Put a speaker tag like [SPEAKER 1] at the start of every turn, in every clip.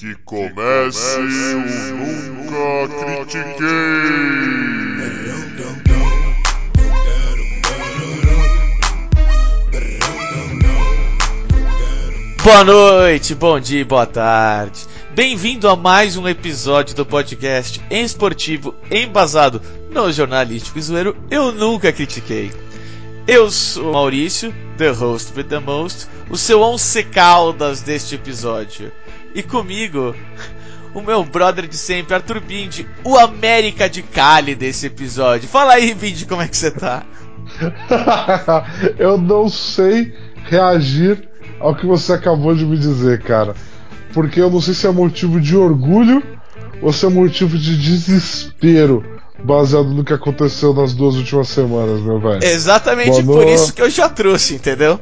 [SPEAKER 1] Que comece o Nunca Critiquei.
[SPEAKER 2] Boa noite, bom dia, boa tarde. Bem-vindo a mais um episódio do podcast esportivo embasado no jornalístico e zoeiro Eu Nunca Critiquei. Eu sou Maurício, the host with the most, o seu once caldas deste episódio. E comigo, o meu brother de sempre, Arthur Bindi, o América de Cali desse episódio. Fala aí, Bindi, como é que você tá?
[SPEAKER 3] eu não sei reagir ao que você acabou de me dizer, cara. Porque eu não sei se é motivo de orgulho ou se é motivo de desespero baseado no que aconteceu nas duas últimas semanas, meu velho.
[SPEAKER 2] Exatamente Boa por no... isso que eu já trouxe, entendeu?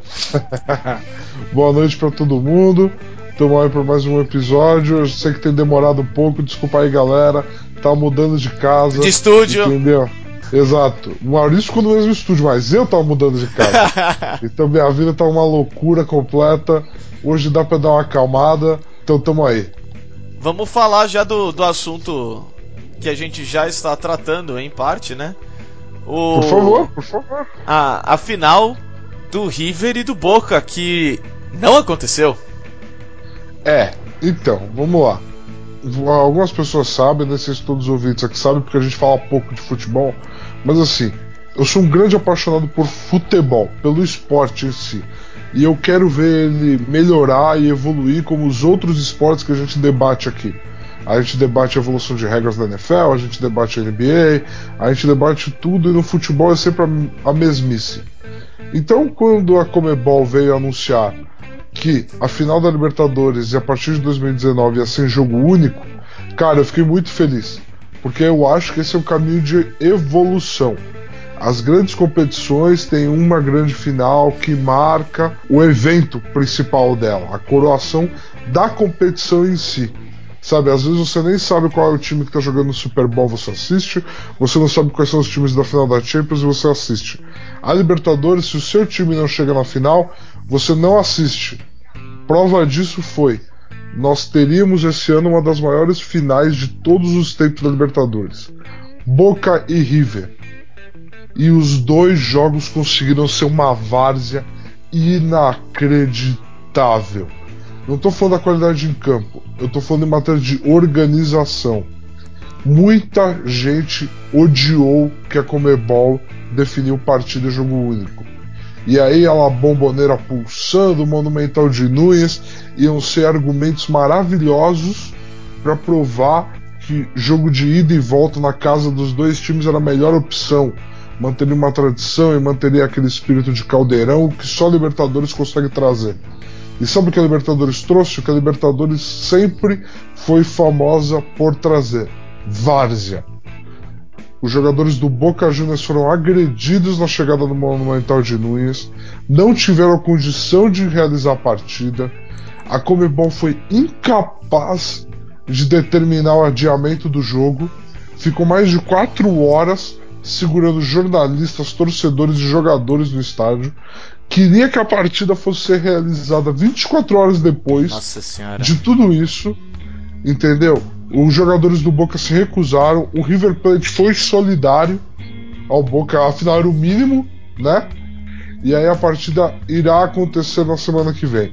[SPEAKER 3] Boa noite para todo mundo. Estamos aí para mais um episódio. Eu sei que tem demorado um pouco, desculpa aí, galera. Tá mudando de casa.
[SPEAKER 2] De estúdio.
[SPEAKER 3] Entendeu? Exato. O Maurício ficou no mesmo estúdio, mas eu tava mudando de casa. então minha vida tá uma loucura completa. Hoje dá pra dar uma acalmada. Então tamo aí.
[SPEAKER 2] Vamos falar já do, do assunto que a gente já está tratando, em parte, né?
[SPEAKER 3] O... Por favor, por favor.
[SPEAKER 2] A, a final do River e do Boca, que não aconteceu.
[SPEAKER 3] É, então, vamos lá. Algumas pessoas sabem, não sei se todos os ouvintes aqui sabem, porque a gente fala pouco de futebol, mas assim, eu sou um grande apaixonado por futebol, pelo esporte em si. E eu quero ver ele melhorar e evoluir como os outros esportes que a gente debate aqui. A gente debate a evolução de regras da NFL, a gente debate a NBA, a gente debate tudo e no futebol é sempre a mesmice. Então, quando a Comebol veio anunciar que a final da Libertadores e a partir de 2019 ia ser jogo único, cara, eu fiquei muito feliz. Porque eu acho que esse é um caminho de evolução. As grandes competições têm uma grande final que marca o evento principal dela, a coroação da competição em si. Sabe, às vezes você nem sabe qual é o time que está jogando no Super Bowl, você assiste. Você não sabe quais são os times da final da Champions, você assiste. A Libertadores, se o seu time não chega na final, você não assiste. Prova disso foi: nós teríamos esse ano uma das maiores finais de todos os tempos da Libertadores. Boca e River. E os dois jogos conseguiram ser uma várzea inacreditável. Não estou falando da qualidade em campo, eu estou falando em matéria de organização. Muita gente odiou que a Comebol definiu partida jogo único. E aí ela bomboneira pulsando, o Monumental de Nunes, iam ser argumentos maravilhosos para provar que jogo de ida e volta na casa dos dois times era a melhor opção. Manteria uma tradição e manteria aquele espírito de caldeirão que só Libertadores consegue trazer. E sabe o que a Libertadores trouxe? O que a Libertadores sempre foi famosa por trazer: várzea. Os jogadores do Boca Juniors foram agredidos na chegada do Monumental de Nunes, não tiveram condição de realizar a partida. A Comebol foi incapaz de determinar o adiamento do jogo. Ficou mais de quatro horas segurando jornalistas, torcedores e jogadores no estádio queria que a partida fosse ser realizada 24 horas depois de tudo isso, entendeu? Os jogadores do Boca se recusaram, o River Plate foi solidário ao Boca, afinal era o mínimo, né? E aí a partida irá acontecer na semana que vem.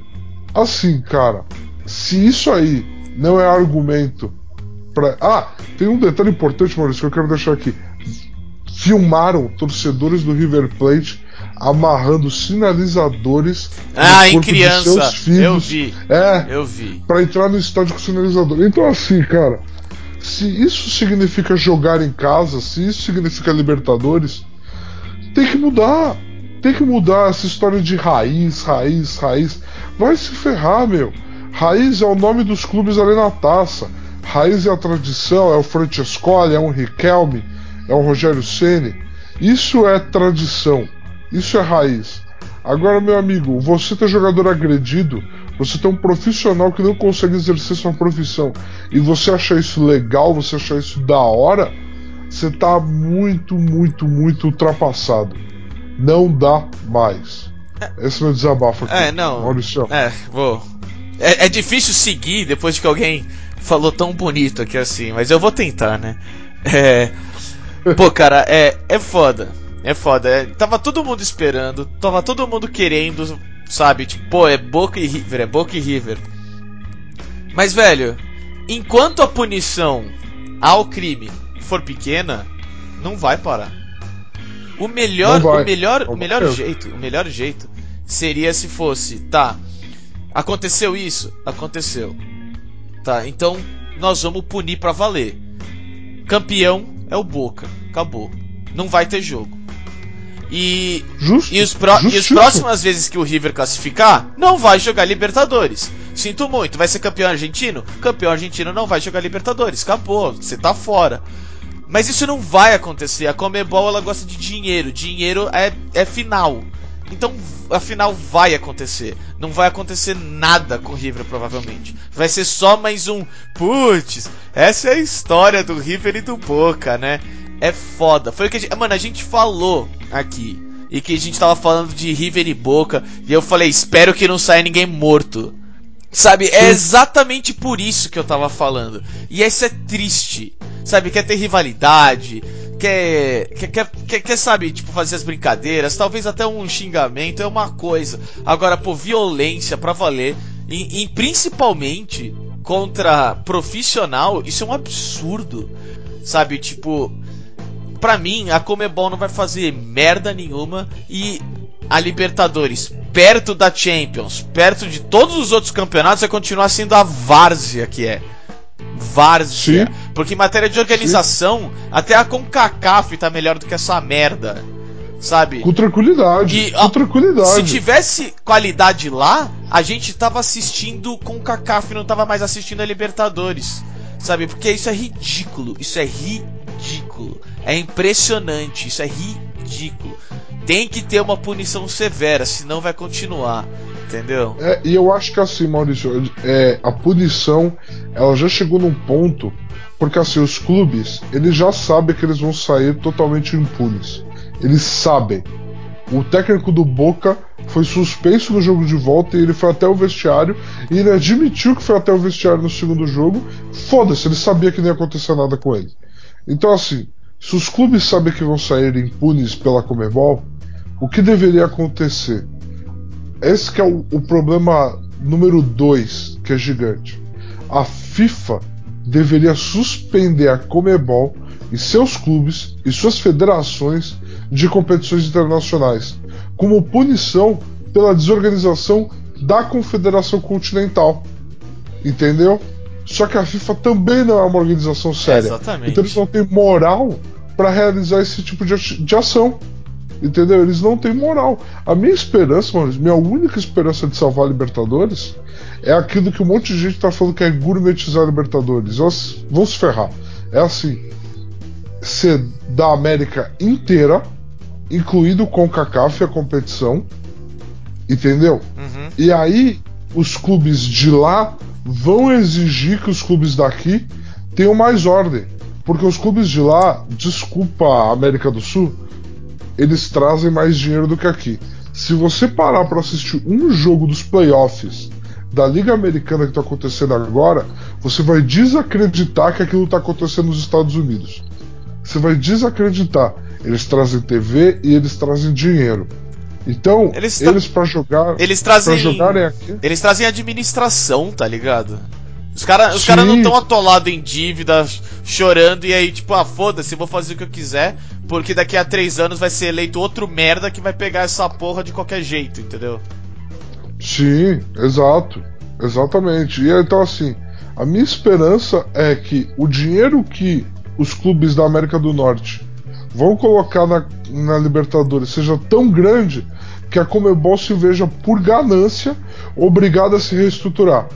[SPEAKER 3] Assim, cara, se isso aí não é argumento para Ah, tem um detalhe importante, Maurício, que eu quero deixar aqui. Filmaram torcedores do River Plate amarrando sinalizadores
[SPEAKER 2] ah, em criança.
[SPEAKER 3] Filhos,
[SPEAKER 2] eu vi.
[SPEAKER 3] É,
[SPEAKER 2] eu vi.
[SPEAKER 3] Para entrar no estádio com sinalizador. Então assim, cara, se isso significa jogar em casa, se isso significa Libertadores, tem que mudar. Tem que mudar essa história de raiz, raiz, raiz. Vai se ferrar, meu. Raiz é o nome dos clubes ali na taça. Raiz é a tradição, é o Francescoli, é um Riquelme, é o Rogério Ceni. Isso é tradição. Isso é raiz. Agora, meu amigo, você tem jogador agredido, você tem um profissional que não consegue exercer sua profissão e você acha isso legal, você acha isso da hora, você tá muito, muito, muito ultrapassado. Não dá mais. Esse é o meu desabafo aqui.
[SPEAKER 2] É, não.
[SPEAKER 3] Maurício.
[SPEAKER 2] É, vou É, é difícil seguir depois de que alguém falou tão bonito aqui assim, mas eu vou tentar, né? É. Pô, cara, é, é foda. É foda. É, tava todo mundo esperando, tava todo mundo querendo, sabe? Tipo, pô, é Boca e River, é Boca e River. Mas, velho, enquanto a punição ao crime for pequena, não vai parar. O melhor, o melhor, o melhor jeito, o melhor jeito seria se fosse, tá? Aconteceu isso, aconteceu. Tá, então nós vamos punir pra valer. Campeão é o Boca, acabou. Não vai ter jogo. E
[SPEAKER 3] Justo.
[SPEAKER 2] e, os pró- e as próximas vezes que o River classificar, não vai jogar Libertadores. Sinto muito, vai ser campeão argentino? Campeão argentino não vai jogar Libertadores. Acabou, você tá fora. Mas isso não vai acontecer. A Comebol ela gosta de dinheiro. Dinheiro é, é final. Então a final vai acontecer. Não vai acontecer nada com o River, provavelmente. Vai ser só mais um. Putz, essa é a história do River e do Boca, né? É foda. Foi o que a gente. Mano, a gente falou aqui. E que a gente tava falando de River e Boca. E eu falei, espero que não saia ninguém morto. Sabe, é exatamente por isso que eu tava falando. E isso é triste. Sabe, quer ter rivalidade, quer, quer, quer, quer, quer, sabe, tipo, fazer as brincadeiras, talvez até um xingamento é uma coisa. Agora, pô, violência pra valer, e, e principalmente contra profissional, isso é um absurdo. Sabe, tipo, pra mim, a Comebol não vai fazer merda nenhuma e a Libertadores, perto da Champions, perto de todos os outros campeonatos, vai continuar sendo a várzea que é. Várzea.
[SPEAKER 3] Sim.
[SPEAKER 2] Porque em matéria de organização, até a CONCACAF tá melhor do que essa merda. Sabe?
[SPEAKER 3] Com tranquilidade.
[SPEAKER 2] E,
[SPEAKER 3] com
[SPEAKER 2] ó,
[SPEAKER 3] tranquilidade.
[SPEAKER 2] Se tivesse qualidade lá, a gente tava assistindo com o CACAF, não tava mais assistindo a Libertadores. Sabe? Porque isso é ridículo. Isso é ridículo. É impressionante. Isso é ridículo. Tem que ter uma punição severa, senão vai continuar. Entendeu?
[SPEAKER 3] É, e eu acho que assim, Maurício, é, a punição ela já chegou num ponto, porque assim, os clubes, eles já sabem que eles vão sair totalmente impunes. Eles sabem. O técnico do Boca foi suspenso no jogo de volta e ele foi até o vestiário e ele admitiu que foi até o vestiário no segundo jogo. Foda-se, ele sabia que não ia acontecer nada com ele. Então, assim, se os clubes sabem que vão sair impunes pela Comebol, o que deveria acontecer? Esse que é o, o problema número 2, que é gigante. A FIFA deveria suspender a Comebol e seus clubes e suas federações de competições internacionais, como punição pela desorganização da Confederação Continental. Entendeu? Só que a FIFA também não é uma organização séria.
[SPEAKER 2] exatamente.
[SPEAKER 3] Então eles não têm moral para realizar esse tipo de, de ação. Entendeu? Eles não têm moral. A minha esperança, mano, minha única esperança de salvar a Libertadores é aquilo que um monte de gente tá falando que é gourmetizar a Libertadores. Elas vão se ferrar. É assim: ser da América inteira, incluído com o CACAF a competição, entendeu?
[SPEAKER 2] Uhum.
[SPEAKER 3] E aí os clubes de lá vão exigir que os clubes daqui tenham mais ordem. Porque os clubes de lá, desculpa a América do Sul, eles trazem mais dinheiro do que aqui. Se você parar para assistir um jogo dos playoffs da Liga Americana que está acontecendo agora, você vai desacreditar que aquilo está acontecendo nos Estados Unidos. Você vai desacreditar. Eles trazem TV e eles trazem dinheiro. Então,
[SPEAKER 2] Eles
[SPEAKER 3] eles, para jogar,
[SPEAKER 2] Eles trazem.
[SPEAKER 3] jogarem aqui,
[SPEAKER 2] Eles trazem administração, tá ligado? Os caras os cara não estão atolados em dívida, chorando, e aí, tipo, ah, foda-se, vou fazer o que eu quiser, porque daqui a três anos vai ser eleito outro merda que vai pegar essa porra de qualquer jeito, entendeu?
[SPEAKER 3] Sim, exato. Exatamente. E então assim, a minha esperança é que o dinheiro que os clubes da América do Norte vão colocar na, na Libertadores seja tão grande que a Comebol se veja por ganância obrigada a se reestruturar.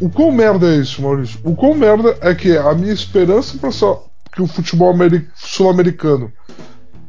[SPEAKER 3] O quão merda é isso, Maurício? O quão merda é que a minha esperança para que o futebol ameri- sul-americano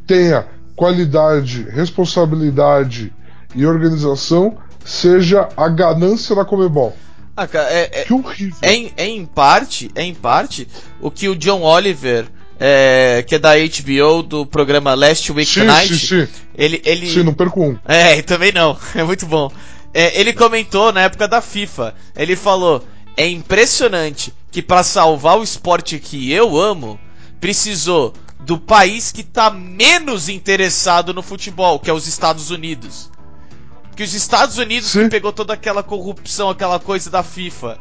[SPEAKER 3] tenha qualidade, responsabilidade e organização seja a ganância da Comebol.
[SPEAKER 2] Ah, cara, é, é,
[SPEAKER 3] Que horrível.
[SPEAKER 2] é, em, é em parte, é em parte o que o John Oliver, é, que é da HBO do programa Last Week
[SPEAKER 3] sim,
[SPEAKER 2] Tonight,
[SPEAKER 3] sim, sim.
[SPEAKER 2] ele, ele,
[SPEAKER 3] Sim, não perco um.
[SPEAKER 2] É, também não. É muito bom. É, ele comentou na época da FIFA. Ele falou: é impressionante que para salvar o esporte que eu amo, precisou do país que tá menos interessado no futebol, que é os Estados Unidos. Que os Estados Unidos
[SPEAKER 3] Sim.
[SPEAKER 2] que pegou toda aquela corrupção, aquela coisa da FIFA.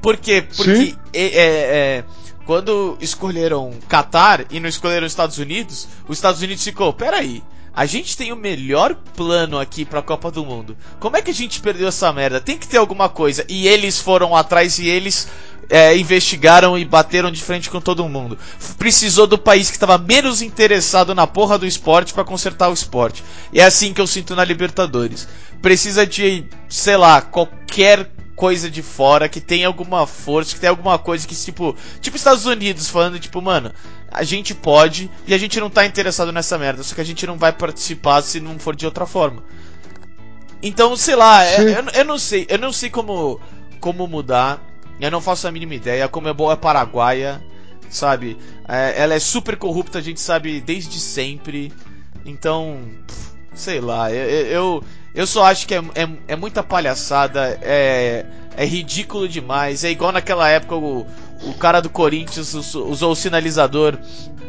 [SPEAKER 2] Por quê? Porque é, é, é, quando escolheram Qatar e não escolheram os Estados Unidos, os Estados Unidos ficou, peraí, a gente tem o melhor plano aqui pra Copa do Mundo. Como é que a gente perdeu essa merda? Tem que ter alguma coisa. E eles foram atrás e eles é, investigaram e bateram de frente com todo mundo. Precisou do país que estava menos interessado na porra do esporte pra consertar o esporte. E é assim que eu sinto na Libertadores. Precisa de, sei lá, qualquer coisa de fora que tenha alguma força, que tenha alguma coisa que, tipo, tipo Estados Unidos falando, tipo, mano, a gente pode e a gente não tá interessado nessa merda, só que a gente não vai participar se não for de outra forma. Então, sei lá, é-
[SPEAKER 3] Sim.
[SPEAKER 2] eu, eu não sei, eu não sei como, como mudar, eu não faço a mínima ideia, como é boa é paraguaia, sabe? É, ela é super corrupta, a gente sabe desde sempre, então, pff, sei lá, eu, eu, eu- eu só acho que é, é, é muita palhaçada, é, é ridículo demais. É igual naquela época o, o cara do Corinthians us- usou o sinalizador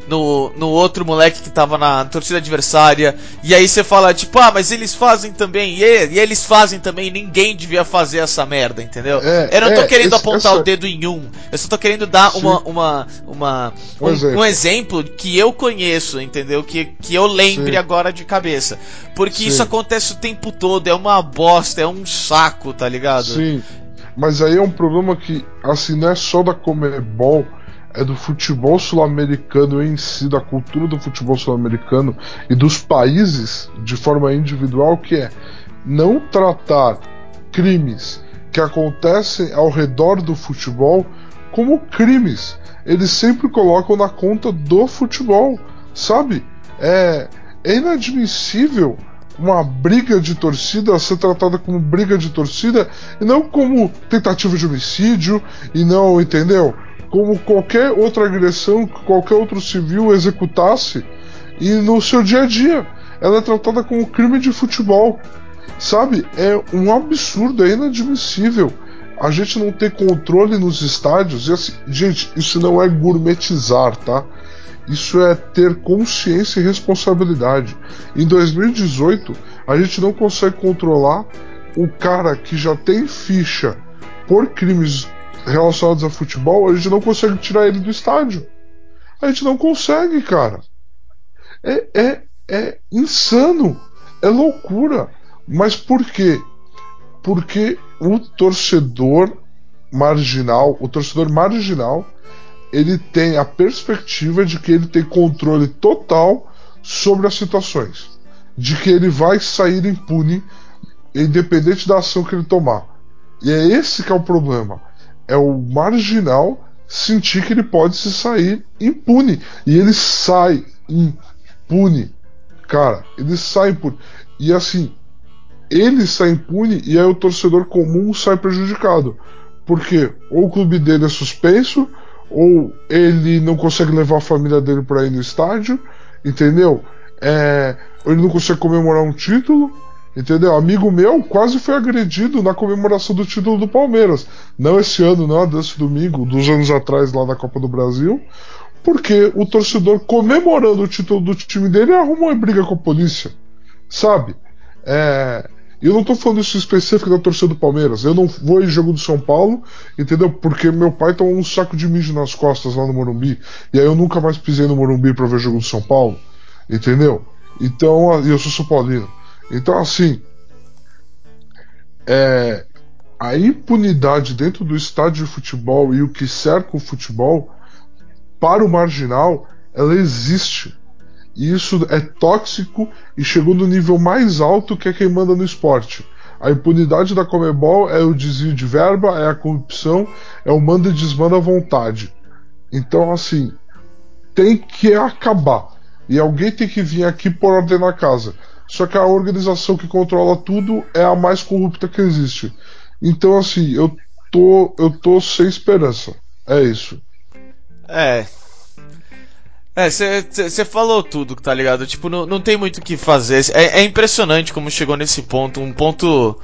[SPEAKER 2] no, no outro moleque que tava na torcida adversária. E aí você fala, tipo, ah, mas eles fazem também. E, e eles fazem também. Ninguém devia fazer essa merda, entendeu?
[SPEAKER 3] É,
[SPEAKER 2] eu não tô
[SPEAKER 3] é,
[SPEAKER 2] querendo
[SPEAKER 3] esse-
[SPEAKER 2] apontar o dedo em um. Eu só tô querendo dar
[SPEAKER 3] Sim.
[SPEAKER 2] uma, uma, uma,
[SPEAKER 3] Um
[SPEAKER 2] um,
[SPEAKER 3] exemplo.
[SPEAKER 2] um exemplo que eu conheço, entendeu? Que, que eu lembre
[SPEAKER 3] Sim.
[SPEAKER 2] agora de cabeça. Porque
[SPEAKER 3] Sim.
[SPEAKER 2] isso acontece o tempo todo, é uma bosta, é um saco, tá ligado?
[SPEAKER 3] Sim, mas aí é um problema que, assim, não é só da Comebol, é do futebol sul-americano em si, da cultura do futebol sul-americano e dos países de forma individual, que é não tratar crimes que acontecem ao redor do futebol como crimes. Eles sempre colocam na conta do futebol, sabe? É, é inadmissível uma briga de torcida ser tratada como briga de torcida e não como tentativa de homicídio e não, entendeu? Como qualquer outra agressão que qualquer outro civil executasse e no seu dia a dia. Ela é tratada como crime de futebol. Sabe? É um absurdo, é inadmissível. A gente não ter controle nos estádios. E assim, gente, isso não é gourmetizar, tá? Isso é ter consciência e responsabilidade. Em 2018, a gente não consegue controlar um cara que já tem ficha por crimes relacionados a futebol, a gente não consegue tirar ele do estádio. A gente não consegue, cara. É, é, é insano. É loucura. Mas por quê? Porque o torcedor marginal, o torcedor marginal, ele tem a perspectiva de que ele tem controle total sobre as situações, de que ele vai sair impune, independente da ação que ele tomar. E é esse que é o problema. É o marginal sentir que ele pode se sair impune. E ele sai impune. Cara, ele sai impune. E assim, ele sai impune e aí o torcedor comum sai prejudicado. Porque ou o clube dele é suspenso, ou ele não consegue levar a família dele para ir no estádio, entendeu? É, ele não consegue comemorar um título, entendeu? Amigo meu quase foi agredido na comemoração do título do Palmeiras. Não esse ano, não, desse domingo, dos anos atrás lá na Copa do Brasil. Porque o torcedor comemorando o título do time dele arrumou uma briga com a polícia. Sabe? É, eu não tô falando isso específico da torcida do Palmeiras. Eu não vou em jogo do São Paulo, entendeu? Porque meu pai tomou um saco de mijo nas costas lá no Morumbi. E aí eu nunca mais pisei no Morumbi pra ver jogo do São Paulo. Entendeu? Então, e eu sou São Paulino. Então, assim. É, a impunidade dentro do estádio de futebol e o que cerca o futebol, para o marginal, ela existe. E isso é tóxico e chegou no nível mais alto que é quem manda no esporte. A impunidade da Comebol é o desvio de verba, é a corrupção, é o manda e desmanda à vontade. Então, assim, tem que acabar. E alguém tem que vir aqui por ordem na casa. Só que a organização que controla tudo é a mais corrupta que existe. Então, assim, eu tô, eu tô sem esperança. É isso.
[SPEAKER 2] É. É, você falou tudo, tá ligado? Tipo, não, não tem muito o que fazer. É, é impressionante como chegou nesse ponto. Um ponto,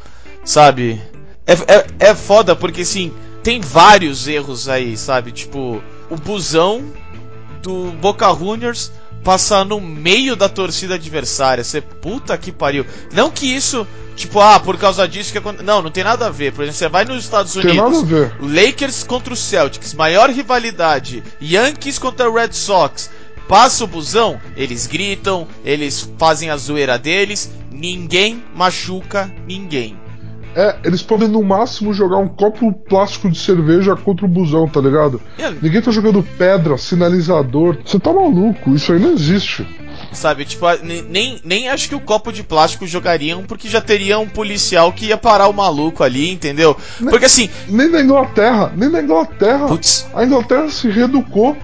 [SPEAKER 2] sabe? É, é, é foda porque assim, tem vários erros aí, sabe? Tipo, o busão do Boca Juniors passar no meio da torcida adversária. Você puta que pariu. Não que isso, tipo, ah, por causa disso que aconteceu. Não, não tem nada a ver. Por exemplo, você vai nos Estados
[SPEAKER 3] Tem nada a
[SPEAKER 2] Unidos,
[SPEAKER 3] ver.
[SPEAKER 2] Lakers contra o Celtics, maior rivalidade. Yankees contra o Red Sox. Passa o busão, eles gritam, eles fazem a zoeira deles, ninguém machuca ninguém.
[SPEAKER 3] É, eles podem no máximo jogar um copo plástico de cerveja contra o busão, tá ligado?
[SPEAKER 2] E,
[SPEAKER 3] Ninguém tá jogando pedra, sinalizador. Você tá maluco, isso aí não existe.
[SPEAKER 2] Sabe, tipo, nem, nem acho que o copo de plástico jogariam, porque já teria um policial que ia parar o maluco ali, entendeu? Porque assim,
[SPEAKER 3] Nem na Inglaterra, nem na Inglaterra.
[SPEAKER 2] putz,
[SPEAKER 3] A Inglaterra se reeducou.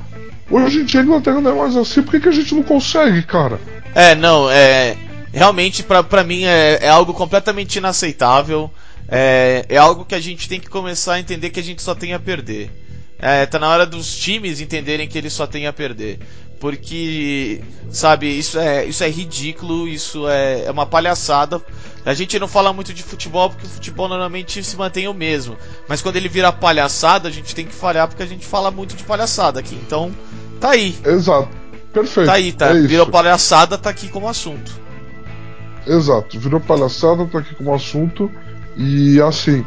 [SPEAKER 3] Hoje em dia a Inglaterra não é mais assim. Por que, que a gente não consegue, cara?
[SPEAKER 2] É, não, é. Realmente, pra, mim, é, é algo completamente inaceitável. É, é algo que a gente tem que começar a entender que a gente só tem a perder. É, tá na hora dos times entenderem que eles só têm a perder. Porque, sabe, isso é, isso é ridículo, isso é, é uma palhaçada. A gente não fala muito de futebol porque o futebol normalmente se mantém o mesmo. Mas quando ele vira palhaçada, a gente tem que falhar porque a gente fala muito de palhaçada aqui. Então, tá aí.
[SPEAKER 3] Exato. Perfeito.
[SPEAKER 2] Tá aí, tá.
[SPEAKER 3] É isso.
[SPEAKER 2] Virou palhaçada, tá aqui como assunto.
[SPEAKER 3] Exato, virou palhaçada, tá aqui como assunto. E assim,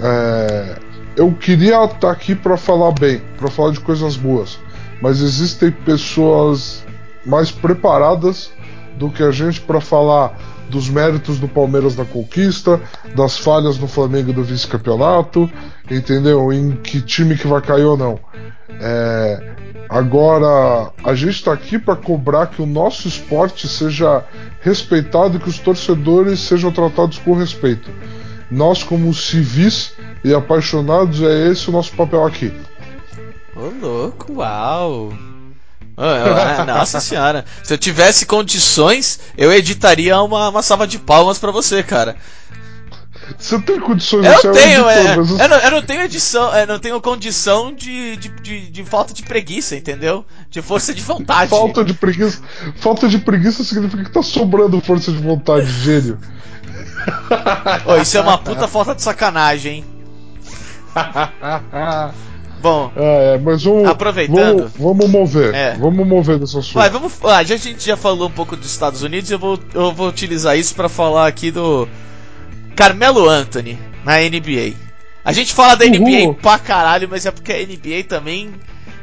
[SPEAKER 3] é, eu queria estar aqui para falar bem, para falar de coisas boas, mas existem pessoas mais preparadas do que a gente para falar dos méritos do Palmeiras na conquista, das falhas do Flamengo do vice-campeonato, entendeu? Em que time que vai cair ou não. É, Agora, a gente está aqui para cobrar que o nosso esporte seja respeitado e que os torcedores sejam tratados com respeito. Nós, como civis e apaixonados, é esse o nosso papel aqui.
[SPEAKER 2] Ô, louco, uau. Eu- ah, Nossa senhora. Se eu tivesse condições, eu editaria uma, uma salva de palmas pra você, cara.
[SPEAKER 3] Você tem condições
[SPEAKER 2] Eu
[SPEAKER 3] é
[SPEAKER 2] tenho,
[SPEAKER 3] editor,
[SPEAKER 2] é.
[SPEAKER 3] mas
[SPEAKER 2] Eu não, eu não tenho edição, eu não tenho condição de, de, de, de falta de preguiça, entendeu? De força de vontade.
[SPEAKER 3] Falta de preguiça. Falta de preguiça significa que tá sobrando força de vontade, gênio.
[SPEAKER 2] Ô, isso é uma puta falta de sacanagem, hein? Bom,
[SPEAKER 3] É, mas vamos.
[SPEAKER 2] Aproveitando.
[SPEAKER 3] Vamos, vamos mover.
[SPEAKER 2] É.
[SPEAKER 3] Vamos mover desse assunto.
[SPEAKER 2] Vai, vamos. Ah, já a gente já falou um pouco dos Estados Unidos, eu vou, eu vou utilizar isso pra falar aqui do Carmelo Anthony na NBA. A gente fala da
[SPEAKER 3] Uhul.
[SPEAKER 2] NBA pra caralho, mas é porque a NBA também,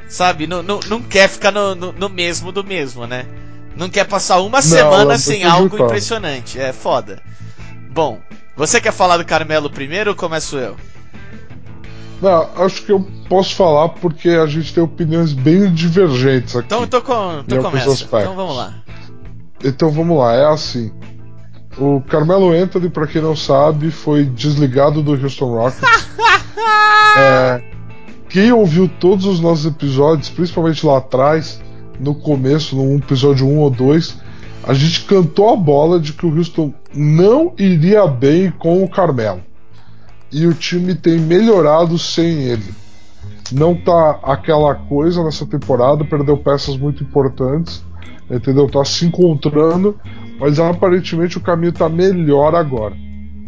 [SPEAKER 2] sabe, não, não, não quer ficar no, no, no mesmo do mesmo, né? Não quer passar uma semana
[SPEAKER 3] ela
[SPEAKER 2] sem algo
[SPEAKER 3] ajudar.
[SPEAKER 2] impressionante. É foda. Bom, você quer falar do Carmelo primeiro ou começo eu?
[SPEAKER 3] Não, acho que eu posso falar porque a gente tem opiniões bem divergentes aqui.
[SPEAKER 2] Então, então, com, começa.
[SPEAKER 3] aspectos.
[SPEAKER 2] Então vamos lá.
[SPEAKER 3] Então vamos lá, é assim. O Carmelo Anthony, pra quem não sabe, foi desligado do Houston Rockets. É, quem ouviu todos os nossos episódios, principalmente lá atrás, no começo, no episódio 1 ou 2, a gente cantou a bola de que o Houston não iria bem com o Carmelo. E o time tem melhorado sem ele. Não tá aquela coisa nessa temporada, perdeu peças muito importantes entendeu? Tá se encontrando, mas aparentemente o caminho tá melhor agora.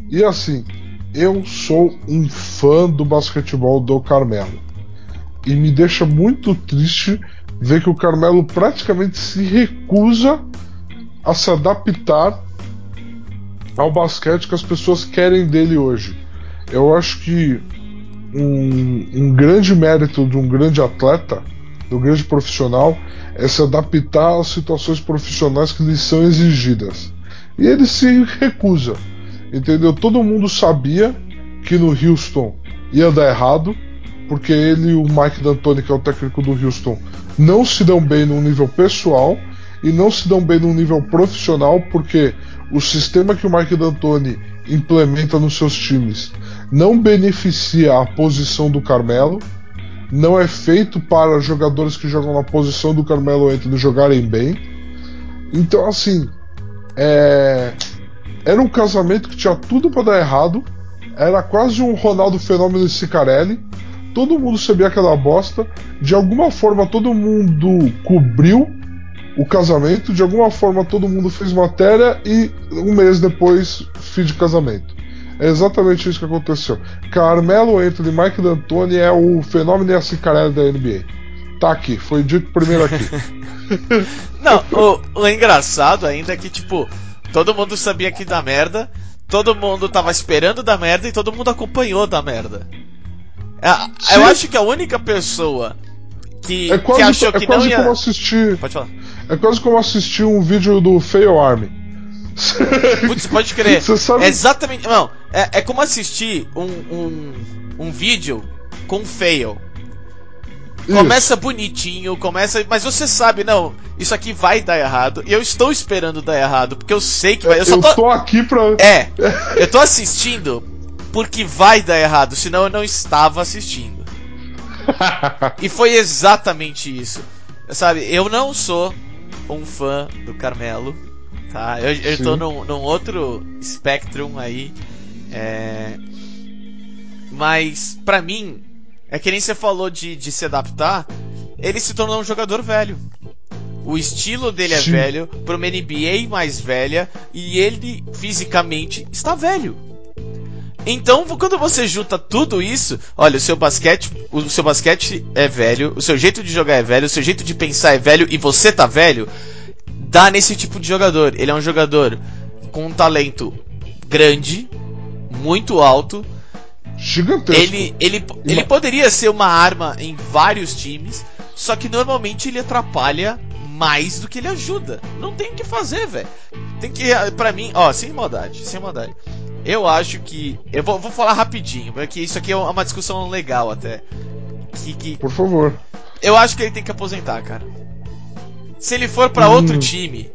[SPEAKER 3] E assim, eu sou um fã do basquetebol do Carmelo. E me deixa muito triste ver que o Carmelo praticamente se recusa a se adaptar ao basquete que as pessoas querem dele hoje. Eu acho que um, um grande mérito de um grande atleta, de um grande profissional, é se adaptar às situações profissionais que lhe são exigidas. E ele se recusa. Entendeu? Todo mundo sabia que no Houston ia dar errado, porque ele e o Mike D'Antoni, que é o técnico do Houston, não se dão bem no nível pessoal e não se dão bem no nível profissional, porque o sistema que o Mike D'Antoni implementa nos seus times não beneficia a posição do Carmelo, não é feito para jogadores que jogam na posição do Carmelo Anthony jogarem bem. Então, assim, é... era um casamento que tinha tudo para dar errado. Era quase um Ronaldo Fenômeno e Cicarelli. Todo mundo sabia aquela bosta. De alguma forma, todo mundo cobriu o casamento. De alguma forma, todo mundo fez matéria e um mês depois, fim de casamento. É exatamente isso que aconteceu. Carmelo Anthony Mike D'Antoni é o fenômeno e a cicarela da NBA. Tá aqui, foi dito primeiro aqui.
[SPEAKER 2] Não, o, o engraçado ainda é que, tipo, todo mundo sabia que dá merda, todo mundo tava esperando da merda e todo mundo acompanhou da merda. É, eu acho que a única pessoa que,
[SPEAKER 3] é quase,
[SPEAKER 2] que achou
[SPEAKER 3] é
[SPEAKER 2] que
[SPEAKER 3] quase
[SPEAKER 2] não ia.
[SPEAKER 3] como assistir.
[SPEAKER 2] Pode falar.
[SPEAKER 3] É quase como assistir um vídeo do Fail Army.
[SPEAKER 2] Putz, pode crer.
[SPEAKER 3] Sabe-
[SPEAKER 2] É exatamente. Não, é, é como assistir um, um, um vídeo com fail.
[SPEAKER 3] Isso.
[SPEAKER 2] Começa bonitinho, começa. Mas você sabe, não, isso aqui vai dar errado. E eu estou esperando dar errado, porque eu sei que vai. Eu só
[SPEAKER 3] Eu
[SPEAKER 2] tô.
[SPEAKER 3] tô aqui pra.
[SPEAKER 2] É, eu tô assistindo porque vai dar errado, senão eu não estava assistindo. E foi exatamente isso. Sabe, eu não sou um fã do Carmelo, tá? Eu, eu tô num, num outro spectrum aí. É... Mas, pra mim, é que nem você falou de, de se adaptar, ele se tornou um jogador velho. O estilo dele é
[SPEAKER 3] Sim.
[SPEAKER 2] velho, pra uma NBA mais velha, e ele fisicamente está velho. Então, quando você junta tudo isso, olha, o seu basquete, o seu basquete é velho, o seu jeito de jogar é velho, o seu jeito de pensar é velho e você tá velho, dá nesse tipo de jogador. Ele é um jogador com um talento grande, muito alto.
[SPEAKER 3] Gigantesco.
[SPEAKER 2] Ele, ele, ele poderia ser uma arma em vários times, só que normalmente ele atrapalha mais do que ele ajuda. Não tem o que fazer, velho. Tem que, pra mim, ó, sem maldade, sem maldade. Eu acho que. Eu vou, vou falar rapidinho, porque isso aqui é uma discussão legal até. Que, que
[SPEAKER 3] Por favor.
[SPEAKER 2] eu acho que ele tem que aposentar, cara. Se ele for pra
[SPEAKER 3] Hum.
[SPEAKER 2] outro time.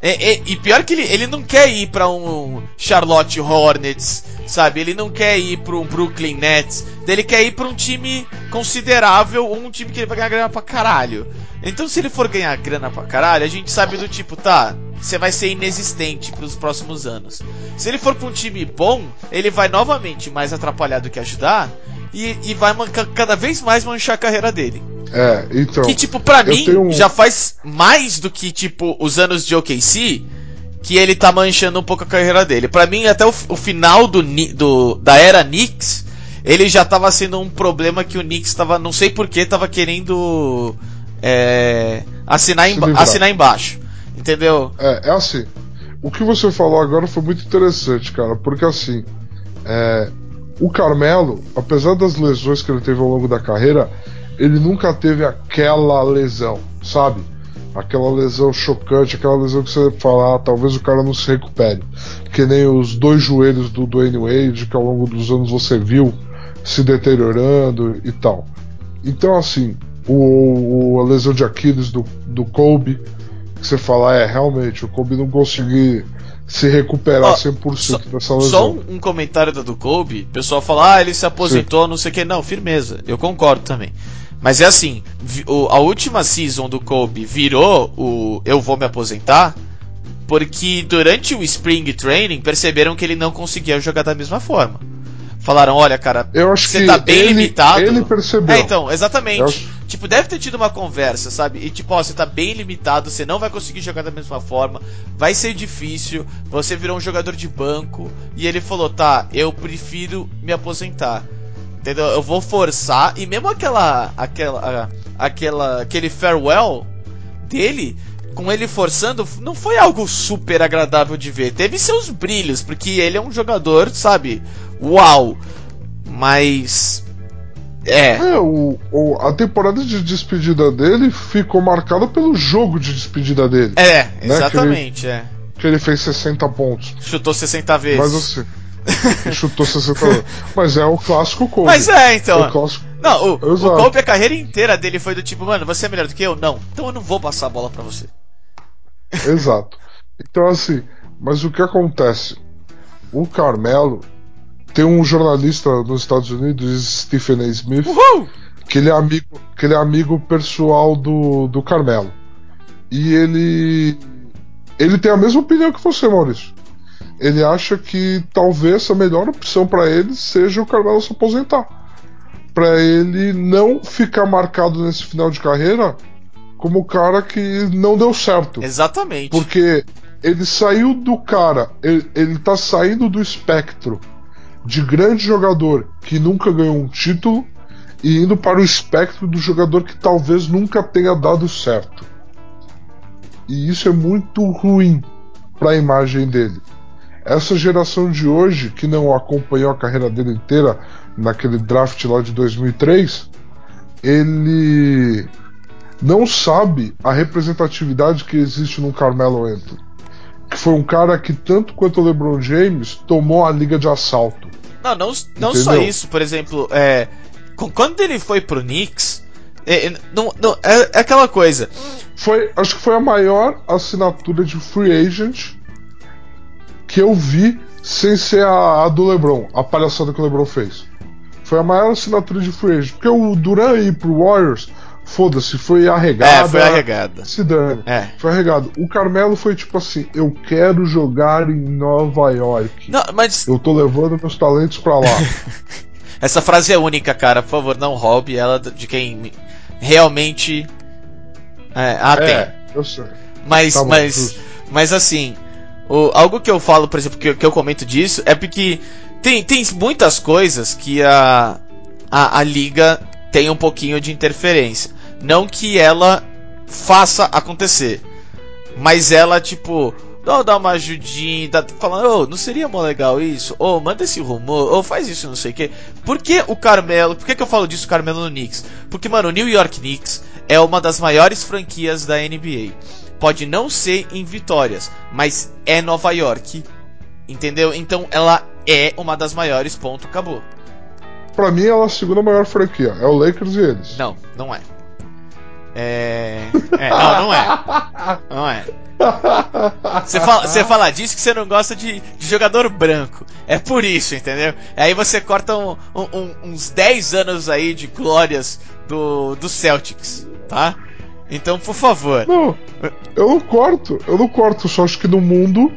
[SPEAKER 2] é- é- e pior que ele, ele não quer ir pra um Charlotte Hornets, sabe? Ele não quer ir pra um Brooklyn Nets. Ele quer ir pra um time considerável ou um time que ele vai ganhar grana pra caralho. Então, se ele for ganhar grana pra caralho, a gente sabe do tipo, tá, você vai ser inexistente pros próximos anos. Se ele for pra um time bom, ele vai novamente mais atrapalhar do que ajudar e, e vai manca- cada vez mais manchar a carreira dele.
[SPEAKER 3] É, então.
[SPEAKER 2] Que, tipo, pra mim,
[SPEAKER 3] tenho
[SPEAKER 2] já faz mais do que, tipo, os anos de OKC, que ele tá manchando um pouco a carreira dele. Pra mim, até o, o final do, do- da era Knicks, ele já tava sendo um problema que o Knicks tava, não sei porquê, tava querendo é, assinar, emba- assinar embaixo. Entendeu?
[SPEAKER 3] É, é assim. O que você falou agora foi muito interessante, cara, porque assim, é, o Carmelo, apesar das lesões que ele teve ao longo da carreira, ele nunca teve aquela lesão, sabe? Aquela lesão chocante, aquela lesão que você fala, ah, talvez o cara não se recupere. Que nem os dois joelhos do Dwayne Wade, que ao longo dos anos você viu se deteriorando e tal. Então, assim, o, o- a lesão de Aquiles do, do Kobe, que você fala, é, realmente, o Kobe não conseguiu se recuperar
[SPEAKER 2] Ó,
[SPEAKER 3] 100%
[SPEAKER 2] só-
[SPEAKER 3] dessa lesão.
[SPEAKER 2] Só um, um comentário da do Kobe, o pessoal fala, ah, ele se aposentou, não sei o que. Não, firmeza, eu concordo também. Mas é assim, a última season do Kobe virou o eu vou me aposentar, porque durante o Spring Training perceberam que ele não conseguia jogar da mesma forma. Falaram, olha, cara,
[SPEAKER 3] Eu acho
[SPEAKER 2] você
[SPEAKER 3] que
[SPEAKER 2] tá bem
[SPEAKER 3] ele,
[SPEAKER 2] limitado.
[SPEAKER 3] ele percebeu.
[SPEAKER 2] É, então, exatamente.
[SPEAKER 3] Eu
[SPEAKER 2] Tipo, deve ter tido uma conversa, sabe? E tipo, ó, você tá bem limitado, você não vai conseguir jogar da mesma forma, vai ser difícil, você virou um jogador de banco. E ele falou, tá, eu prefiro me aposentar. Entendeu? Eu vou forçar, e mesmo aquela. aquela. aquela. aquele farewell dele. Com ele forçando, não foi algo super agradável de ver. Teve seus brilhos, porque ele é um jogador, sabe? Uau! Mas. É.
[SPEAKER 3] É, o, o- a temporada de despedida dele ficou marcada pelo jogo de despedida dele.
[SPEAKER 2] É, exatamente, é.
[SPEAKER 3] Que ele fez 60 pontos.
[SPEAKER 2] Chutou 60 vezes.
[SPEAKER 3] Mas assim. ele chutou 60 vezes. Mas é o clássico Kobe.
[SPEAKER 2] Mas é, então.
[SPEAKER 3] É o clássico.
[SPEAKER 2] Não, o, o. Kobe, a carreira inteira dele foi do tipo, mano, você é melhor do que eu? Não. Então eu não vou passar a bola pra você.
[SPEAKER 3] Exato. Então, assim, mas o que acontece? O Carmelo tem um jornalista nos Estados Unidos, Stephen A. Smith,
[SPEAKER 2] Uhul!
[SPEAKER 3] que ele é amigo, que ele é amigo pessoal do, do Carmelo. E ele ele tem a mesma opinião que você, Maurício. Ele acha que talvez a melhor opção para ele seja o Carmelo se aposentar. Para ele não ficar marcado nesse final de carreira como o cara que não deu certo.
[SPEAKER 2] Exatamente.
[SPEAKER 3] Porque ele saiu do cara, ele, ele tá saindo do espectro de grande jogador que nunca ganhou um título e indo para o espectro do jogador que talvez nunca tenha dado certo. E isso é muito ruim para a imagem dele. Essa geração de hoje, que não acompanhou a carreira dele inteira naquele draft lá de 2003, ele não sabe a representatividade que existe no Carmelo Anthony. Que foi um cara que, tanto quanto o LeBron James, tomou a liga de assalto.
[SPEAKER 2] Não, não, não só isso, por exemplo, é, quando ele foi pro Knicks, é, não, não, é, é, aquela coisa.
[SPEAKER 3] Foi, acho que foi a maior assinatura de free agent que eu vi sem ser a, a do LeBron, a palhaçada que o LeBron fez. Foi a maior assinatura de free agent. Porque o Duran ir pro Warriors, foda-se, foi arregada.
[SPEAKER 2] É, foi arregada.
[SPEAKER 3] Se dane.
[SPEAKER 2] É.
[SPEAKER 3] Foi arregado. O Carmelo foi tipo assim: eu quero jogar em Nova York.
[SPEAKER 2] Não, mas.
[SPEAKER 3] Eu tô levando meus talentos pra lá.
[SPEAKER 2] Essa frase é única, cara. Por favor, não roube ela de quem realmente. É, ah,
[SPEAKER 3] é,
[SPEAKER 2] tem.
[SPEAKER 3] eu sei.
[SPEAKER 2] Mas,
[SPEAKER 3] Tá bom,
[SPEAKER 2] mas,
[SPEAKER 3] justo.
[SPEAKER 2] mas assim, o, algo que eu falo, por exemplo, que, eu- que eu comento disso, é porque tem, tem muitas coisas que a, a, a liga tem um pouquinho de interferência. Não que ela faça acontecer, mas ela, tipo, dá, dá uma ajudinha, dá, falando, oh, não seria mó legal isso? Ou manda esse rumor, ou faz isso, não sei o que. Por que o Carmelo, por que, que eu falo disso, Carmelo no Knicks? Porque, mano, o New York Knicks é uma das maiores franquias da NBA. Pode não ser em vitórias, mas é Nova York. Entendeu? Então ela é uma das maiores, ponto, acabou.
[SPEAKER 3] Pra mim, ela é a segunda maior franquia. É o Lakers e eles.
[SPEAKER 2] Não, não é. É. É, não, não é. Não é. Você fala, você fala disso que você não gosta de, de jogador branco. É por isso, entendeu? Aí você corta um- um- uns 10 anos aí de glórias do, do Celtics, tá? Então, por favor.
[SPEAKER 3] Não, eu não corto. Eu não corto. Só acho que no mundo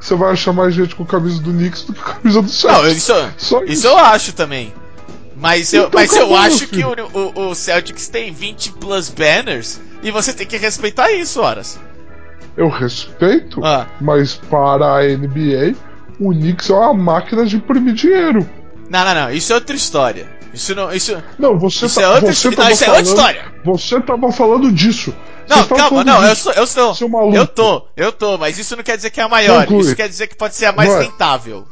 [SPEAKER 3] você vai achar mais gente com camisa do Knicks do que com camisa do Celtics.
[SPEAKER 2] Não, isso,
[SPEAKER 3] Só
[SPEAKER 2] isso eu acho também. Mas eu,
[SPEAKER 3] Então
[SPEAKER 2] mas eu acho que o, o, o Celtics tem 20 plus banners e você tem que respeitar isso, horas.
[SPEAKER 3] Eu respeito,
[SPEAKER 2] Ah.
[SPEAKER 3] mas para a NBA, o Knicks é uma máquina de imprimir dinheiro.
[SPEAKER 2] Não, não, não. Isso é outra história. Isso não. Isso,
[SPEAKER 3] Não, você
[SPEAKER 2] isso
[SPEAKER 3] tá,
[SPEAKER 2] é outra
[SPEAKER 3] você
[SPEAKER 2] Não, isso é outra
[SPEAKER 3] falando-
[SPEAKER 2] história.
[SPEAKER 3] Você tava falando disso.
[SPEAKER 2] Não, calma,
[SPEAKER 3] falando
[SPEAKER 2] não, eu
[SPEAKER 3] disso,
[SPEAKER 2] sou, eu sou.
[SPEAKER 3] seu maluco.
[SPEAKER 2] Eu tô, eu tô, mas isso não quer dizer que é a maior.
[SPEAKER 3] Conclui.
[SPEAKER 2] Isso quer dizer que pode ser a mais
[SPEAKER 3] Vai.
[SPEAKER 2] rentável.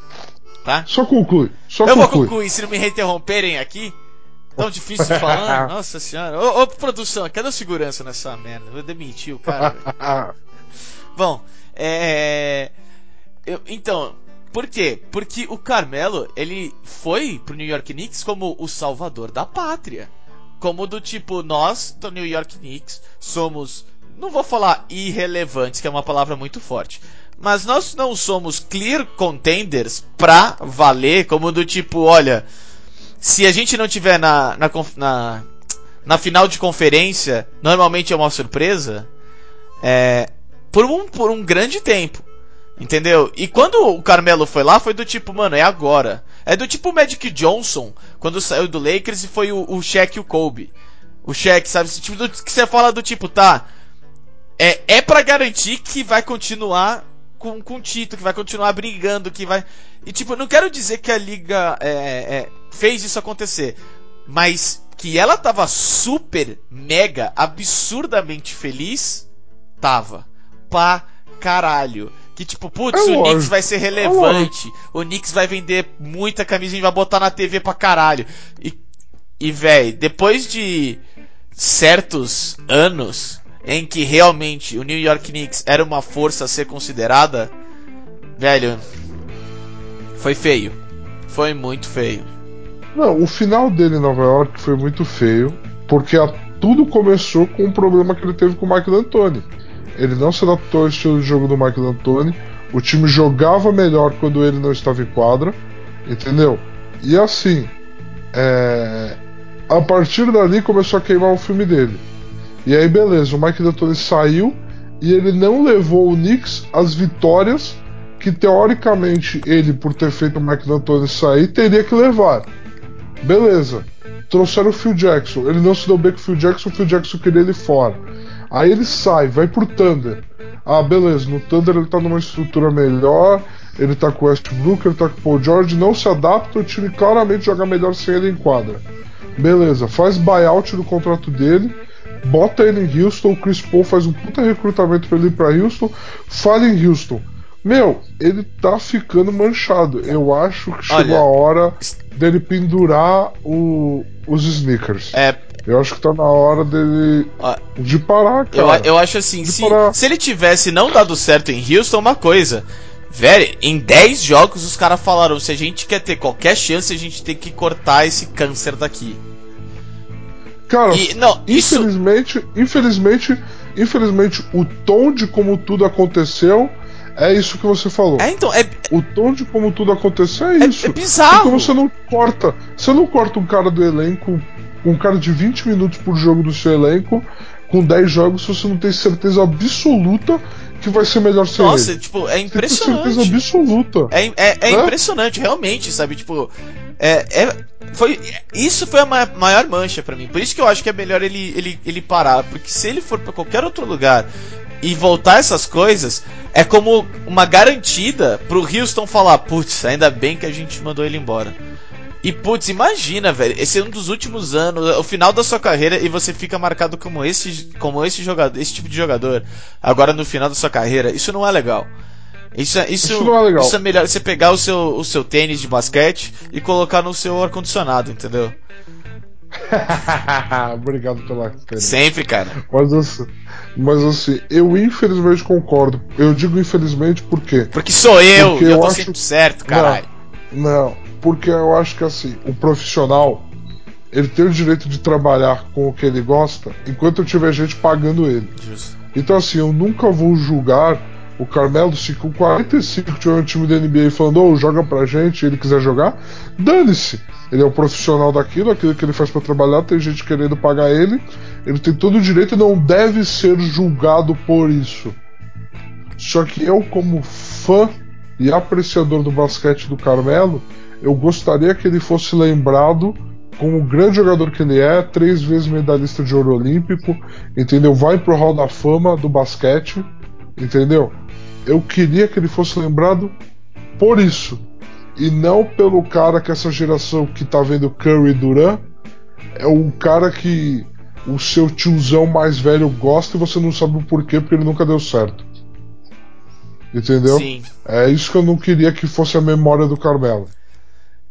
[SPEAKER 2] Tá?
[SPEAKER 3] Só conclui. Só
[SPEAKER 2] eu vou
[SPEAKER 3] conclui.
[SPEAKER 2] concluir, se não me interromperem aqui. Tão difícil de falar. Nossa senhora. Ô, ô, produção, cadê o segurança nessa merda? Vou demitir o cara. Bom, é. eu- então, por quê? Porque o Carmelo, ele foi pro New York Knicks como o salvador da pátria. Como do tipo, nós do New York Knicks somos. Não vou falar irrelevantes, que é uma palavra muito forte. Mas nós não somos clear contenders pra valer, como do tipo, olha. Se a gente não tiver na, na, na, na final de conferência, normalmente é uma surpresa. É, por um, por um grande tempo. Entendeu? E quando o Carmelo foi lá, foi do tipo, mano, é agora. É do tipo o Magic Johnson, quando saiu do Lakers e foi o, o Shaq e o Kobe. O Shaq, sabe? Esse tipo do, que você fala do tipo, tá. É, é para garantir que vai continuar com, com o título, que vai continuar brigando, que vai. E tipo, não quero dizer que a liga é, é, fez isso acontecer, mas que ela tava super, mega, absurdamente feliz, tava. Pra caralho. Que tipo, putz,
[SPEAKER 3] É
[SPEAKER 2] o Knicks vai ser relevante, o Knicks vai vender muita camisa e vai botar na TV pra caralho. E, e véi, depois de certos anos em que realmente o New York Knicks era uma força a ser considerada, velho, foi feio. Foi muito feio.
[SPEAKER 3] Não, o final dele em Nova York foi muito feio, porque a- tudo começou com um problema que ele teve com o Michael Antoni. Ele não se adaptou ao estilo de jogo do Michael Antoni. O time jogava melhor quando ele não estava em quadra, entendeu? E assim, é, a partir dali começou a queimar o filme dele. E aí, beleza, o Michael Antoni saiu e ele não levou o Knicks às vitórias que teoricamente ele, por ter feito o Michael Antoni sair, teria que levar. Beleza. Trouxeram o Phil Jackson. Ele não se deu bem com o Phil Jackson, o Phil Jackson queria ele fora. Aí ele sai, vai pro Thunder. Ah, beleza. No Thunder ele tá numa estrutura melhor, ele tá com o Westbrook, ele tá com o Paul George, não se adapta, o time claramente joga melhor sem ele em quadra. Beleza, faz buyout do contrato dele, bota ele em Houston, o Chris Paul faz um puta recrutamento pra ele ir pra Houston, fala em Houston. Meu, ele tá ficando manchado. Eu acho que chegou
[SPEAKER 2] Olha,
[SPEAKER 3] a hora dele pendurar o- os sneakers.
[SPEAKER 2] É,
[SPEAKER 3] Eu acho que tá na hora dele
[SPEAKER 2] ó,
[SPEAKER 3] de parar,
[SPEAKER 2] eu,
[SPEAKER 3] cara.
[SPEAKER 2] eu acho assim,
[SPEAKER 3] De
[SPEAKER 2] se,
[SPEAKER 3] parar.
[SPEAKER 2] se ele tivesse não dado certo em Houston, uma coisa. Velho, em 10 jogos os caras falaram: se a gente quer ter qualquer chance, a gente tem que cortar esse câncer daqui.
[SPEAKER 3] Cara,
[SPEAKER 2] E, não, isso.
[SPEAKER 3] infelizmente, infelizmente, infelizmente, o tom de como tudo aconteceu é isso que você falou.
[SPEAKER 2] É, então, é,
[SPEAKER 3] O tom de como tudo aconteceu é
[SPEAKER 2] é,
[SPEAKER 3] isso.
[SPEAKER 2] é bizarro.
[SPEAKER 3] Porque você não corta, você não corta um cara do elenco, um cara de 20 minutos por jogo do seu elenco, com 10 jogos, se você não tem certeza absoluta que vai ser melhor sem
[SPEAKER 2] Nossa,
[SPEAKER 3] ele.
[SPEAKER 2] tipo, é
[SPEAKER 3] Você tem certeza
[SPEAKER 2] impressionante.
[SPEAKER 3] absoluta.
[SPEAKER 2] É, é, é
[SPEAKER 3] Hã?
[SPEAKER 2] impressionante, realmente, sabe? Tipo, é, é- foi, isso foi a ma- maior mancha pra mim. Por isso que eu acho que é melhor ele, ele, ele parar. Porque se ele for pra qualquer outro lugar e voltar essas coisas, é como uma garantida pro Houston falar: putz, ainda bem que a gente mandou ele embora. E putz, imagina, velho, esse é um dos últimos anos, o final da sua carreira e você fica marcado como esse, como esse jogador, esse tipo de jogador. Agora no final da sua carreira, isso não é legal. Isso, é- isso,
[SPEAKER 3] Isso não é legal.
[SPEAKER 2] isso é melhor você pegar o seu, o seu tênis de basquete e colocar no seu ar-condicionado, entendeu?
[SPEAKER 3] Obrigado pela.
[SPEAKER 2] Sempre, cara.
[SPEAKER 3] Mas assim, mas assim, eu infelizmente concordo. Eu digo infelizmente porque
[SPEAKER 2] Porque sou eu
[SPEAKER 3] Porque
[SPEAKER 2] eu
[SPEAKER 3] eu
[SPEAKER 2] tô
[SPEAKER 3] acho-
[SPEAKER 2] sempre certo, caralho.
[SPEAKER 3] Não, porque eu acho que assim, o profissional ele tem o direito de trabalhar com o que ele gosta enquanto tiver gente pagando ele.
[SPEAKER 2] Justo.
[SPEAKER 3] Então assim, eu nunca vou julgar o Carmelo se com 45 tiver um time da NBA falando, ou joga pra gente ele quiser jogar, dane-se. Ele é um profissional daquilo, aquilo que ele faz pra trabalhar, tem gente querendo pagar ele, ele tem todo o direito e não deve ser julgado por isso. Só que eu, como fã e apreciador do basquete do Carmelo, eu gostaria que ele fosse lembrado como o grande jogador que ele é, três vezes medalhista de ouro olímpico, entendeu? Vai pro Hall da Fama do basquete, entendeu? Eu queria que ele fosse lembrado por isso. E não pelo cara que essa geração que tá vendo Curry e Duran é um cara que o seu tiozão mais velho gosta e você não sabe o porquê, porque ele nunca deu certo. Entendeu?
[SPEAKER 2] Sim.
[SPEAKER 3] É isso que eu não queria que fosse a memória do Carmelo.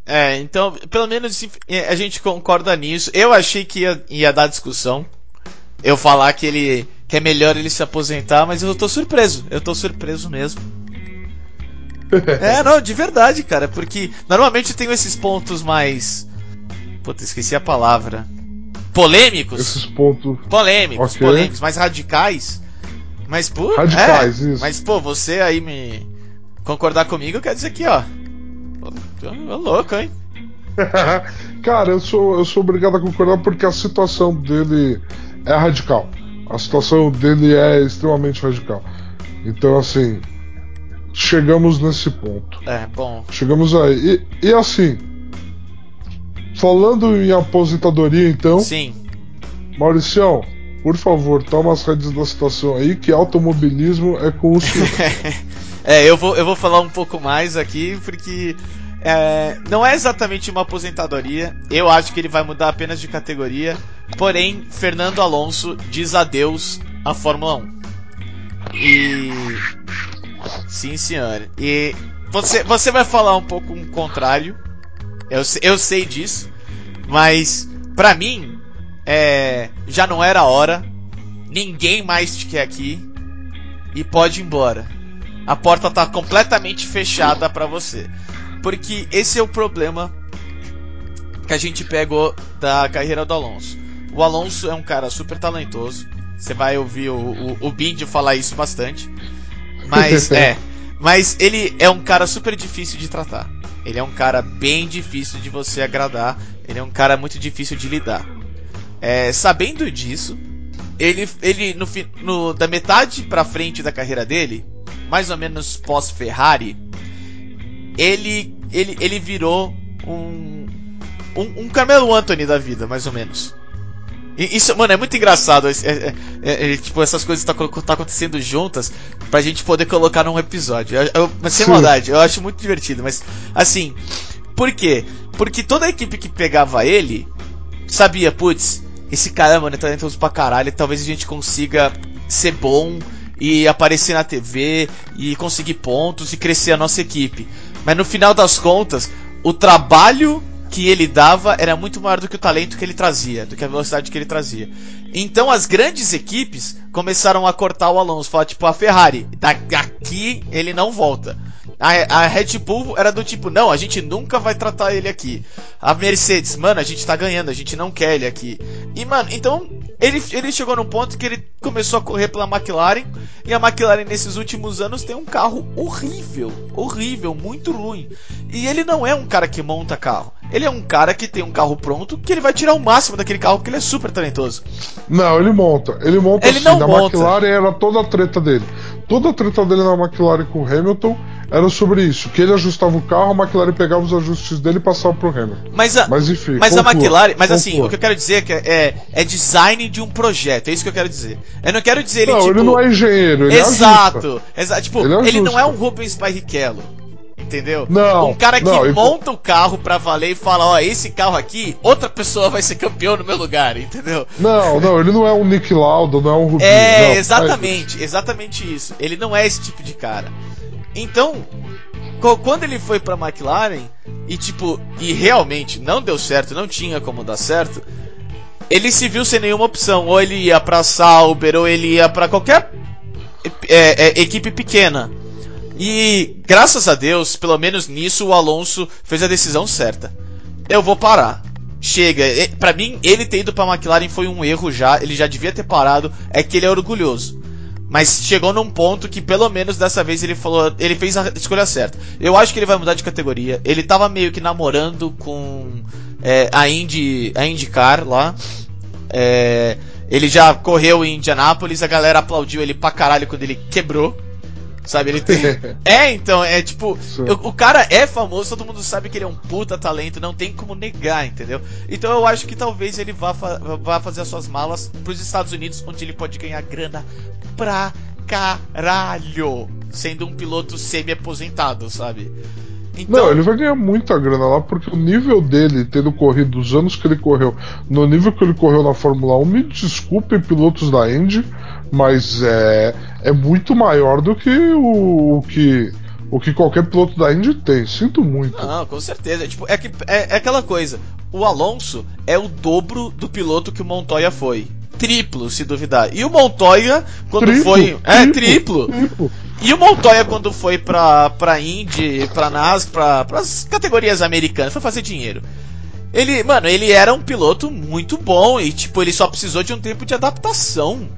[SPEAKER 2] É, então, pelo menos a gente concorda nisso. Eu achei que ia, ia dar discussão. Eu falar que ele que é melhor ele se aposentar, mas eu tô surpreso. Eu tô surpreso mesmo. é, não, de verdade, cara, porque normalmente eu tenho esses pontos mais Puta, esqueci a palavra. Polêmicos.
[SPEAKER 3] Esses pontos.
[SPEAKER 2] Polêmicos,
[SPEAKER 3] Ok.
[SPEAKER 2] polêmicos, mais radicais. Mas, pô.
[SPEAKER 3] Radicais,
[SPEAKER 2] é,
[SPEAKER 3] isso.
[SPEAKER 2] Mas, pô, você aí me concordar comigo quer dizer que, ó. Tô louco, hein?
[SPEAKER 3] Cara, eu sou, eu sou obrigado a concordar porque a situação dele é radical. A situação dele é extremamente radical. Então, assim, chegamos nesse ponto.
[SPEAKER 2] É, bom.
[SPEAKER 3] Chegamos aí. E, e assim, falando em aposentadoria, então,
[SPEAKER 2] Sim.
[SPEAKER 3] Mauricião, por favor, toma as rédeas da situação aí, que automobilismo é com o senhor.
[SPEAKER 2] É, eu vou, eu vou falar um pouco mais aqui, porque é, não é exatamente uma aposentadoria. Eu acho que ele vai mudar apenas de categoria. Porém, Fernando Alonso diz adeus à Fórmula 1. E. Sim, senhor. E você, você vai falar um pouco o contrário. Eu, eu sei disso. Mas, pra mim, é, já não era a hora. Ninguém mais te quer aqui. E pode ir embora a porta tá completamente fechada pra você. Porque esse é o problema que a gente pegou da carreira do Alonso. O Alonso é um cara super talentoso. Você vai ouvir o, o, o Bindi falar isso bastante. Mas é. Mas ele é um cara super difícil de tratar. Ele é um cara bem difícil de você agradar. Ele é um cara muito difícil de lidar. É, sabendo disso, ele, ele no, no, da metade pra frente da carreira dele, mais ou menos pós-Ferrari, ele, ele, ele virou um, um, um Carmelo Anthony da vida, mais ou menos. Isso, mano, é muito engraçado. É, é, é, é, tipo, essas coisas tá, tá acontecendo juntas pra gente poder colocar num episódio. Eu, eu, mas sem Sim. maldade, eu acho muito divertido. Mas, assim, por quê? Porque toda a equipe que pegava ele sabia, putz, esse cara, mano, é talentoso pra caralho. Talvez a gente consiga ser bom e aparecer na TV e conseguir pontos e crescer a nossa equipe. Mas no final das contas, o trabalho que ele dava era muito maior do que o talento que ele trazia, do que a velocidade que ele trazia. Então as grandes equipes começaram a cortar o Alonso, falar tipo a Ferrari, daqui ele não volta. A, a Red Bull era do tipo, não, a gente nunca vai tratar ele aqui. A Mercedes, mano, a gente tá ganhando, a gente não quer ele aqui. E, mano, então ele, ele chegou num ponto que ele começou a correr pela McLaren. E a McLaren, nesses últimos anos, tem um carro horrível. Horrível, muito ruim. E ele não é um cara que monta carro. Ele é um cara que tem um carro pronto que ele vai tirar o máximo daquele carro porque ele é super talentoso.
[SPEAKER 3] Não, ele monta. Ele monta
[SPEAKER 2] ele
[SPEAKER 3] assim.
[SPEAKER 2] Não
[SPEAKER 3] na
[SPEAKER 2] monta.
[SPEAKER 3] McLaren era toda a treta dele. Toda a treta dele na McLaren com o Hamilton era sobre isso, que ele ajustava o carro, a McLaren pegava os ajustes dele e passava pro Hamilton.
[SPEAKER 2] Mas, a, mas enfim. Mas conclua, a McLaren, mas assim, conclua. assim, o que eu quero dizer é que é, é design de um projeto, é isso que eu quero dizer. Eu não quero dizer ele
[SPEAKER 3] não,
[SPEAKER 2] tipo,
[SPEAKER 3] ele não é engenheiro, ele
[SPEAKER 2] Exato. Exato, tipo, ele, ele não é um Rubens Barrichello. Entendeu?
[SPEAKER 3] Não.
[SPEAKER 2] Um cara que
[SPEAKER 3] não,
[SPEAKER 2] monta o carro pra valer e fala, ó, esse carro aqui, outra pessoa vai ser campeão no meu lugar, entendeu?
[SPEAKER 3] Não, não, ele não é um Nick Lauda, não é um Rubinho.
[SPEAKER 2] É,
[SPEAKER 3] não,
[SPEAKER 2] exatamente, exatamente isso. Ele não é esse tipo de cara. Então, quando ele foi pra McLaren e tipo, e realmente não deu certo, não tinha como dar certo, ele se viu sem nenhuma opção. Ou ele ia pra Sauber, ou ele ia pra qualquer é, é, equipe pequena. E graças a Deus, pelo menos nisso, o Alonso fez a decisão certa. Eu vou parar. Chega, para mim, ele ter ido pra McLaren foi um erro já. Ele já devia ter parado. É que ele é orgulhoso. Mas chegou num ponto que pelo menos dessa vez ele falou, ele fez a escolha certa. Eu acho que ele vai mudar de categoria. Ele tava meio que namorando com é, a Indy, a IndyCar lá. É, ele já correu em Indianápolis, a galera aplaudiu ele pra caralho quando ele quebrou. Sabe, ele tem. é, então, é tipo. O, o, cara é famoso, todo mundo sabe que ele é um puta talento, não tem como negar, entendeu? Então eu acho que talvez ele vá, fa vá fazer as suas malas pros Estados Unidos, onde ele pode ganhar grana pra caralho. Sendo um piloto semi-aposentado, sabe?
[SPEAKER 3] Então... Não, ele vai ganhar muita grana lá, porque o nível dele, tendo corrido os anos que ele correu, no nível que ele correu na Fórmula 1, me desculpem, pilotos da Indy, mas é, é muito maior do que o, o que o que qualquer piloto da Indy tem. Sinto muito.
[SPEAKER 2] Não, com certeza. Tipo, é, que, é, é aquela coisa. O Alonso é o dobro do piloto que o Montoya foi. Triplo, se duvidar. E o Montoya, quando triplo, foi. É, triplo. triplo. E o Montoya, quando foi pra, pra Indy, pra NASCAR, pra, pras categorias americanas, foi fazer dinheiro. Ele, mano, ele era um piloto muito bom e, tipo, ele só precisou de um tempo de adaptação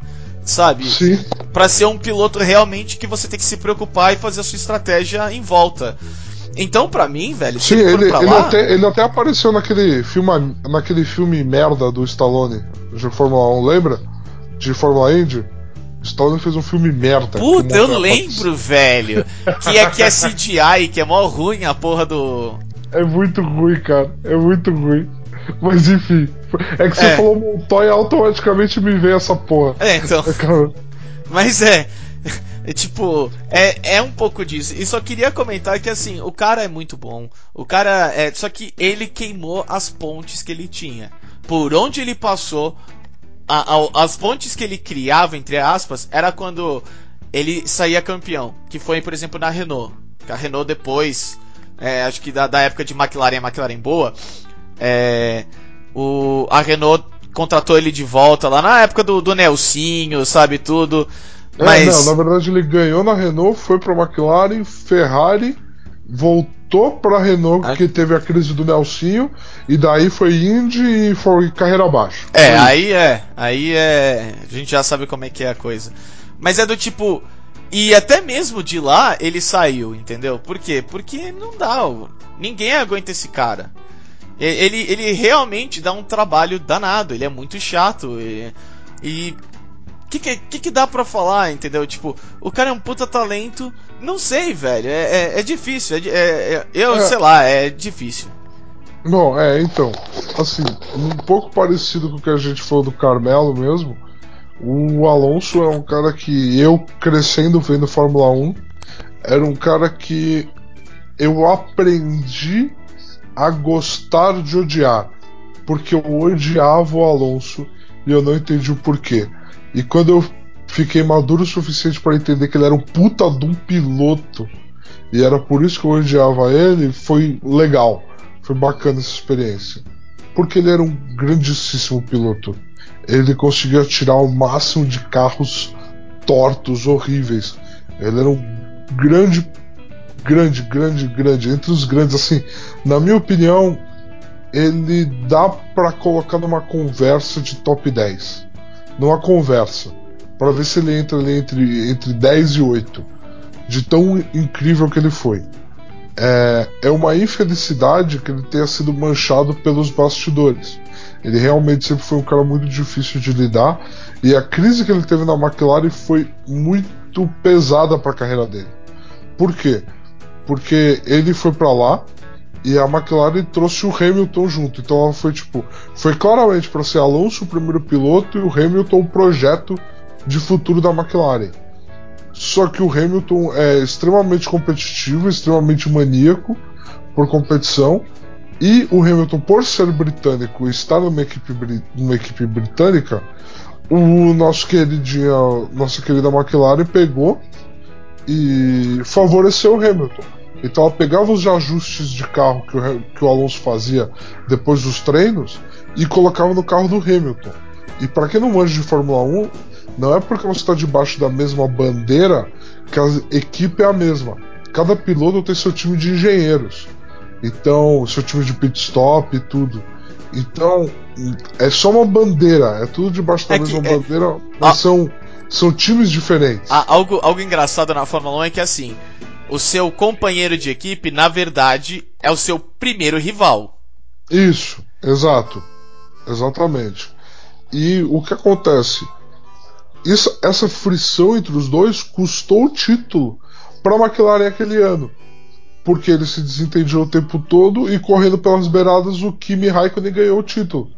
[SPEAKER 2] sabe?
[SPEAKER 3] Sim.
[SPEAKER 2] Para ser um piloto realmente que você tem que se preocupar e fazer a sua estratégia em volta. Então, para mim, velho,
[SPEAKER 3] Sim, ele, ele, lá... até, ele até apareceu naquele filme, naquele filme merda do Stallone de Fórmula 1, lembra? De Fórmula Indy. Stallone fez um filme merda.
[SPEAKER 2] Puta, eu lembro, velho. Que é que é CGI, que é mó ruim a porra do.
[SPEAKER 3] É muito ruim, cara. É muito ruim. Mas enfim. É que você é. falou Montoya automaticamente me veio essa porra.
[SPEAKER 2] É, então. Mas é. É tipo, é, é um pouco disso. E só queria comentar que assim, o cara é muito bom. O cara é. Só que ele queimou as pontes que ele tinha. Por onde ele passou, a, a, as pontes que ele criava, entre aspas, era quando ele saía campeão. Que foi, por exemplo, na Renault. A Renault depois, é, acho que da, da época de McLaren, McLaren boa, é, o, a Renault contratou ele de volta lá na época do, do Nelsinho, sabe, tudo.
[SPEAKER 3] É, mas... não, na verdade ele ganhou na Renault, foi pra McLaren, Ferrari, voltou pra Renault porque teve a crise do Nelsinho, e daí foi Indy e foi carreira abaixo.
[SPEAKER 2] É, aí é, aí é. A gente já sabe como é que é a coisa. Mas é do tipo. E até mesmo de lá ele saiu, entendeu? Por quê? Porque não dá. Ninguém aguenta esse cara. Ele, ele realmente dá um trabalho danado, ele é muito chato. E. e que, que, que dá pra falar, entendeu? Tipo, o cara é um puta talento. Não sei, velho. É, é, é difícil. É, é, é eu, é. sei lá, é difícil.
[SPEAKER 3] Bom, é, então, assim, um pouco parecido com o que a gente falou do Carmelo mesmo, o Alonso é um cara que eu, crescendo vendo Fórmula 1, era um cara que eu aprendi a gostar de odiar, porque eu odiava o Alonso e eu não entendi o porquê. E quando eu fiquei maduro o suficiente para entender que ele era um puta de um piloto e era por isso que eu odiava ele, foi legal. Foi bacana essa experiência. Porque ele era um grandíssimo piloto. Ele conseguia tirar o máximo de carros tortos, horríveis. Ele era um grande, grande, grande, grande. Entre os grandes, assim, na minha opinião, ele dá para colocar numa conversa de top 10. Numa conversa. para ver se ele entra ali entre, entre 10 e 8. De tão incrível que ele foi é, é uma infelicidade que ele tenha sido manchado pelos bastidores. Ele realmente sempre foi um cara muito difícil de lidar e a crise que ele teve na McLaren foi muito pesada para a carreira dele. Por quê? Porque ele foi para lá e a McLaren trouxe o Hamilton junto. Então ela foi tipo, foi claramente para ser Alonso o primeiro piloto e o Hamilton o projeto de futuro da McLaren. Só que o Hamilton é extremamente competitivo, extremamente maníaco por competição. E o Hamilton, por ser britânico e estar numa equipe, numa equipe britânica, o nosso queridinho, nossa querida McLaren pegou e favoreceu o Hamilton. Então ela pegava os ajustes de carro que o, que o Alonso fazia depois dos treinos e colocava no carro do Hamilton. E para quem não manja de Fórmula 1, não é porque você está debaixo da mesma bandeira que a equipe é a mesma. Cada piloto tem seu time de engenheiros. Então, seu time de pit stop e tudo. Então, é só uma bandeira, é tudo debaixo da é mesma que, é- bandeira, é... mas ah, são, são times diferentes.
[SPEAKER 2] Algo, algo engraçado na Fórmula 1 é que assim, o seu companheiro de equipe, na verdade, é o seu primeiro rival.
[SPEAKER 3] Isso, exato. Exatamente. E o que acontece? Isso, essa frição entre os dois custou o título para a McLaren aquele ano. Porque ele se desentendiam o tempo todo e correndo pelas beiradas o Kimi Raikkonen ganhou o título.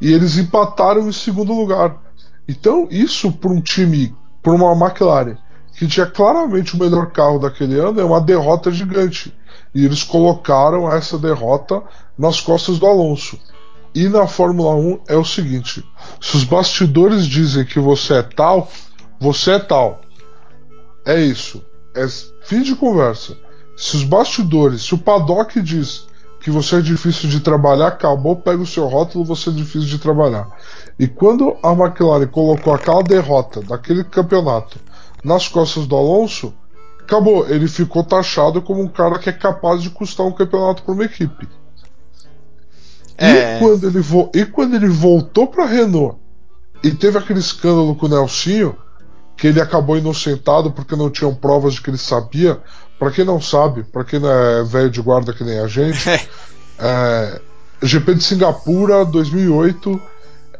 [SPEAKER 3] E eles empataram em segundo lugar. Então, isso para um time, para uma McLaren, que tinha claramente o melhor carro daquele ano, é uma derrota gigante. E eles colocaram essa derrota nas costas do Alonso. E na Fórmula 1 é o seguinte: se os bastidores dizem que você é tal, você é tal. É isso. É fim de conversa. Se os bastidores, se o paddock diz que você é difícil de trabalhar, acabou, pega o seu rótulo, você é difícil de trabalhar. E quando a McLaren colocou aquela derrota daquele campeonato nas costas do Alonso, acabou. Ele ficou taxado como um cara que é capaz de custar um campeonato para uma equipe. É... E, quando ele vo... e quando ele voltou para Renault e teve aquele escândalo com o Nelsinho, que ele acabou inocentado porque não tinham provas de que ele sabia. Para quem não sabe, para quem não é velho de guarda que nem a gente, é, GP de Singapura 2008,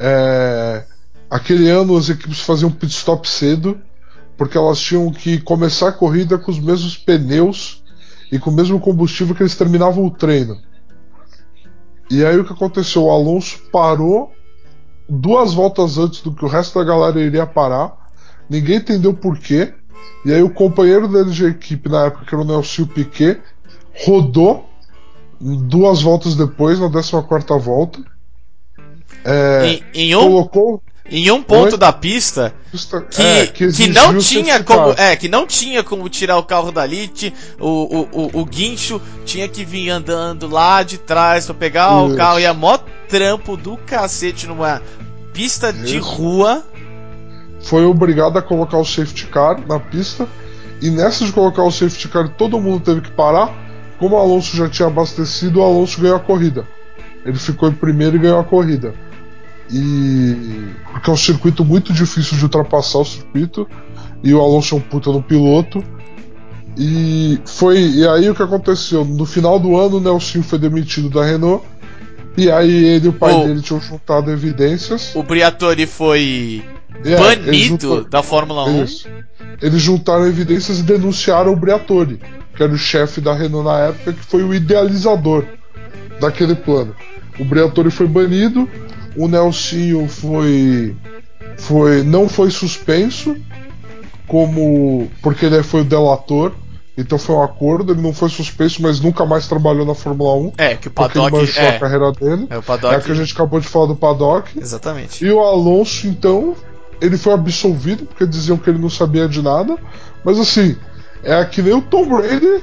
[SPEAKER 3] é, aquele ano as equipes faziam pit stop cedo porque elas tinham que começar a corrida com os mesmos pneus e com o mesmo combustível que eles terminavam o treino. E aí o que aconteceu? O Alonso parou duas voltas antes do que o resto da galera iria parar. Ninguém entendeu por quê. E aí o companheiro dele de equipe na época, que era o Nelson Piquet, rodou duas voltas depois, na 14 volta.
[SPEAKER 2] É, em, em um, colocou em um ponto Oi? da pista que, é, que, que, não tinha como é que não tinha como tirar o carro dali o, o, o, o guincho tinha que vir andando lá de trás para pegar Isso. o carro e a mó trampo do cacete numa pista Isso. de rua
[SPEAKER 3] foi obrigado a colocar o safety car na pista e nessa de colocar o safety car todo mundo teve que parar como o Alonso já tinha abastecido o Alonso ganhou a corrida ele ficou em primeiro e ganhou a corrida e porque é um circuito muito difícil de ultrapassar o circuito e o Alonso é um puta no piloto. E foi e aí o que aconteceu? No final do ano o Nelson foi demitido da Renault. E aí ele e o pai o, dele tinham juntado evidências.
[SPEAKER 2] O Briatore foi é, banido da Fórmula 1. Isso.
[SPEAKER 3] Eles juntaram evidências e denunciaram o Briatore, que era o chefe da Renault na época, que foi o idealizador daquele plano. O Briatore foi banido, o Nelsinho foi foi não foi suspenso como porque ele foi o delator então foi um acordo, ele não foi suspenso, mas nunca mais trabalhou na Fórmula 1.
[SPEAKER 2] É, que o
[SPEAKER 3] porque ele
[SPEAKER 2] Paddock
[SPEAKER 3] manchou
[SPEAKER 2] é,
[SPEAKER 3] a carreira dele.
[SPEAKER 2] é o Paddock.
[SPEAKER 3] É que a gente acabou de falar do Paddock.
[SPEAKER 2] Exatamente.
[SPEAKER 3] E o Alonso, então, ele foi absolvido porque diziam que ele não sabia de nada. Mas assim, é que nem o Tom Brady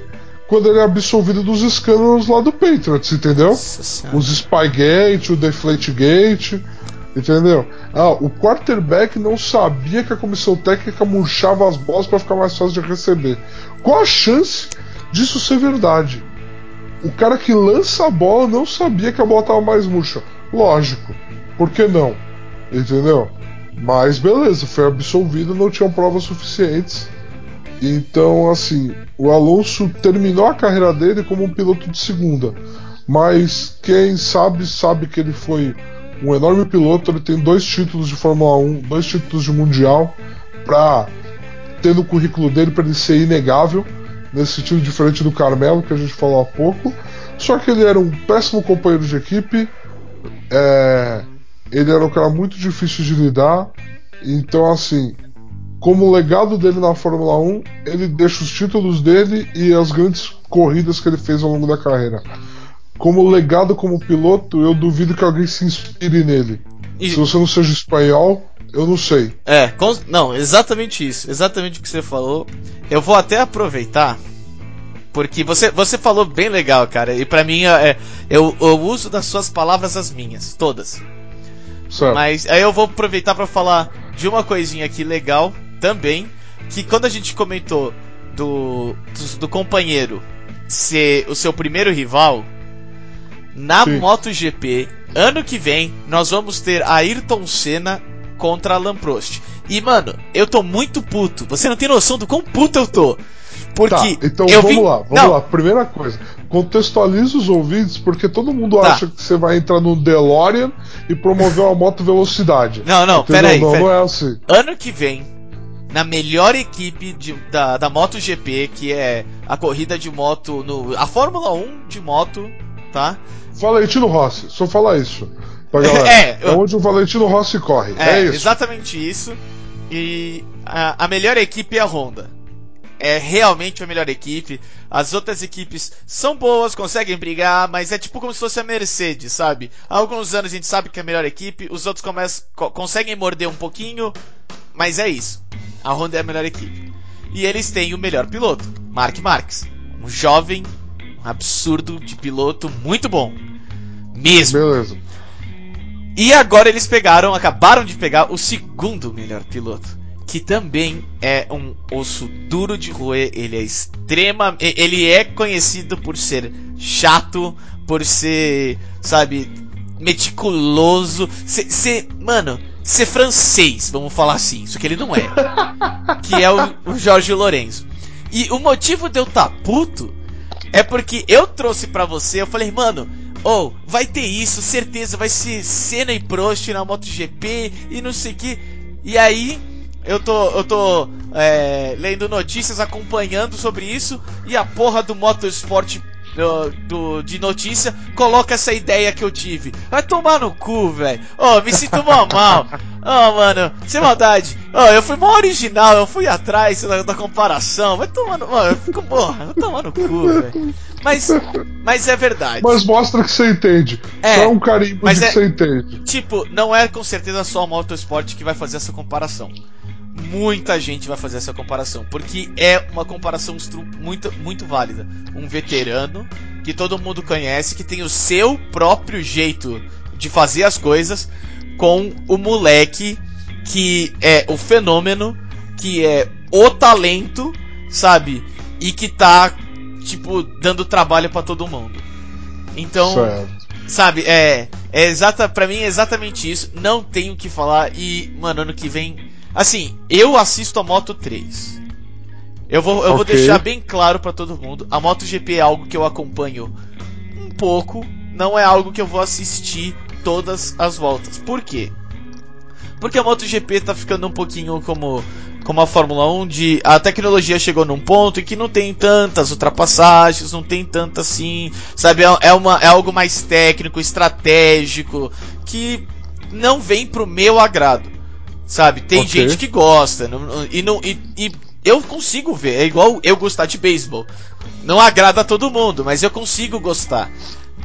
[SPEAKER 3] quando ele é absolvido dos escândalos lá do Patriots, entendeu? Os Spygate, o Deflategate, entendeu? Ah, o quarterback não sabia que a comissão técnica murchava as bolas para ficar mais fácil de receber. Qual a chance disso ser verdade? O cara que lança a bola não sabia que a bola estava mais murcha. Lógico, por que não? Entendeu? Mas beleza, foi absolvido, não tinham provas suficientes. Então, assim, o Alonso terminou a carreira dele como um piloto de segunda. Mas quem sabe, sabe que ele foi um enorme piloto. Ele tem dois títulos de Fórmula 1, dois títulos de Mundial, para ter no currículo dele para ele ser inegável, nesse sentido diferente do Carmelo, que a gente falou há pouco. Só que ele era um péssimo companheiro de equipe, é, ele era um cara muito difícil de lidar. Então, assim, como legado dele na Fórmula 1, ele deixa os títulos dele e as grandes corridas que ele fez ao longo da carreira. Como legado como piloto, eu duvido que alguém se inspire nele.
[SPEAKER 2] E-
[SPEAKER 3] Se você não seja espanhol, eu não sei.
[SPEAKER 2] É, com- não, exatamente isso. Exatamente o que você falou. Eu vou até aproveitar. Porque você, você falou bem legal, cara. E pra mim, é, eu, eu uso das suas palavras as minhas, todas.
[SPEAKER 3] Certo.
[SPEAKER 2] Mas aí eu vou aproveitar pra falar de uma coisinha aqui legal também. Que quando a gente comentou do, do, do companheiro ser o seu primeiro rival, na
[SPEAKER 3] Sim.
[SPEAKER 2] MotoGP, ano que vem, nós vamos ter Ayrton Senna contra Alan Prost. E, mano, eu tô muito puto. Você não tem noção do quão puto eu tô. Porque
[SPEAKER 3] Tá, então vamos
[SPEAKER 2] vim...
[SPEAKER 3] lá, vamos
[SPEAKER 2] não,
[SPEAKER 3] lá. Primeira coisa, contextualiza os ouvintes, porque todo mundo
[SPEAKER 2] Tá.
[SPEAKER 3] acha que você vai entrar no DeLorean e promover uma moto velocidade.
[SPEAKER 2] Não, não, peraí,
[SPEAKER 3] Não,
[SPEAKER 2] peraí.
[SPEAKER 3] não é assim.
[SPEAKER 2] ano que vem, na melhor equipe de- da, da MotoGP, que é a corrida de moto, no, a Fórmula 1 de moto, tá?
[SPEAKER 3] Valentino Rossi, só falar isso pra galera.
[SPEAKER 2] É,
[SPEAKER 3] é onde o Valentino Rossi corre. É,
[SPEAKER 2] É,
[SPEAKER 3] isso.
[SPEAKER 2] exatamente isso. E a, a melhor equipe é a Honda. É realmente a melhor equipe. As outras equipes são boas, conseguem brigar, mas é tipo como se fosse a Mercedes, sabe? Há alguns anos a gente sabe que é a melhor equipe, os outros começam, co- conseguem morder um pouquinho, mas é isso. A Honda é a melhor equipe. E eles têm o melhor piloto, Mark Marques. Um jovem, um absurdo de piloto, muito bom. Mesmo.
[SPEAKER 3] Beleza.
[SPEAKER 2] E agora eles pegaram, acabaram de pegar o segundo melhor piloto, que também é um osso duro de roer. Ele é extrema, ele é conhecido por ser chato, por ser, sabe, meticuloso, ser mano, ser francês, vamos falar assim, isso que ele não é. que é o, o Jorge Lourenço. E o motivo de eu tá puto é porque eu trouxe pra você, eu falei, mano, ou vai ter isso, certeza, vai ser Senna e Prost na MotoGP e não sei o que. E aí, eu tô, eu tô é, lendo notícias, acompanhando sobre isso, e a porra do Motorsport do, do- de notícia coloca essa ideia que eu tive. Vai tomar no cu, velho. Ô, me sinto mó mal. Ô, mano, sem maldade. Ô, eu fui mó original, eu fui atrás da, da comparação. Vai tomar no. Mano, eu fico, porra, vai tomar no cu, velho. Mas, mas é verdade.
[SPEAKER 3] Mas mostra que você entende.
[SPEAKER 2] É,
[SPEAKER 3] Só um carimbo
[SPEAKER 2] mas
[SPEAKER 3] de
[SPEAKER 2] é-
[SPEAKER 3] que você entende.
[SPEAKER 2] Tipo, não é com certeza só o Motorsport que vai fazer essa comparação. Muita gente vai fazer essa comparação, porque é uma comparação muito, muito válida. Um veterano que todo mundo conhece, que tem o seu próprio jeito de fazer as coisas, com o moleque que é o fenômeno, que é o talento, sabe? E que tá, tipo, dando trabalho pra todo mundo. Então,
[SPEAKER 3] Certo.
[SPEAKER 2] Sabe, é. É exata, pra mim é exatamente isso. Não tenho o que falar. E, mano, ano que vem. Assim, eu assisto a Moto 3. Eu vou, eu vou
[SPEAKER 3] Ok.
[SPEAKER 2] deixar bem claro pra todo mundo. A MotoGP é algo que eu acompanho um pouco. Não é algo que eu vou assistir todas as voltas. Por quê? Porque a MotoGP tá ficando um pouquinho como, como a Fórmula 1, de a tecnologia chegou num ponto em que não tem tantas ultrapassagens, não tem tanta assim, sabe? É, é uma, é algo mais técnico, estratégico, que não vem pro meu agrado, sabe? Tem
[SPEAKER 3] Ok.
[SPEAKER 2] gente que gosta, não- e, não, e, e eu consigo ver, é igual eu gostar de beisebol. Não agrada a todo mundo, mas eu consigo gostar.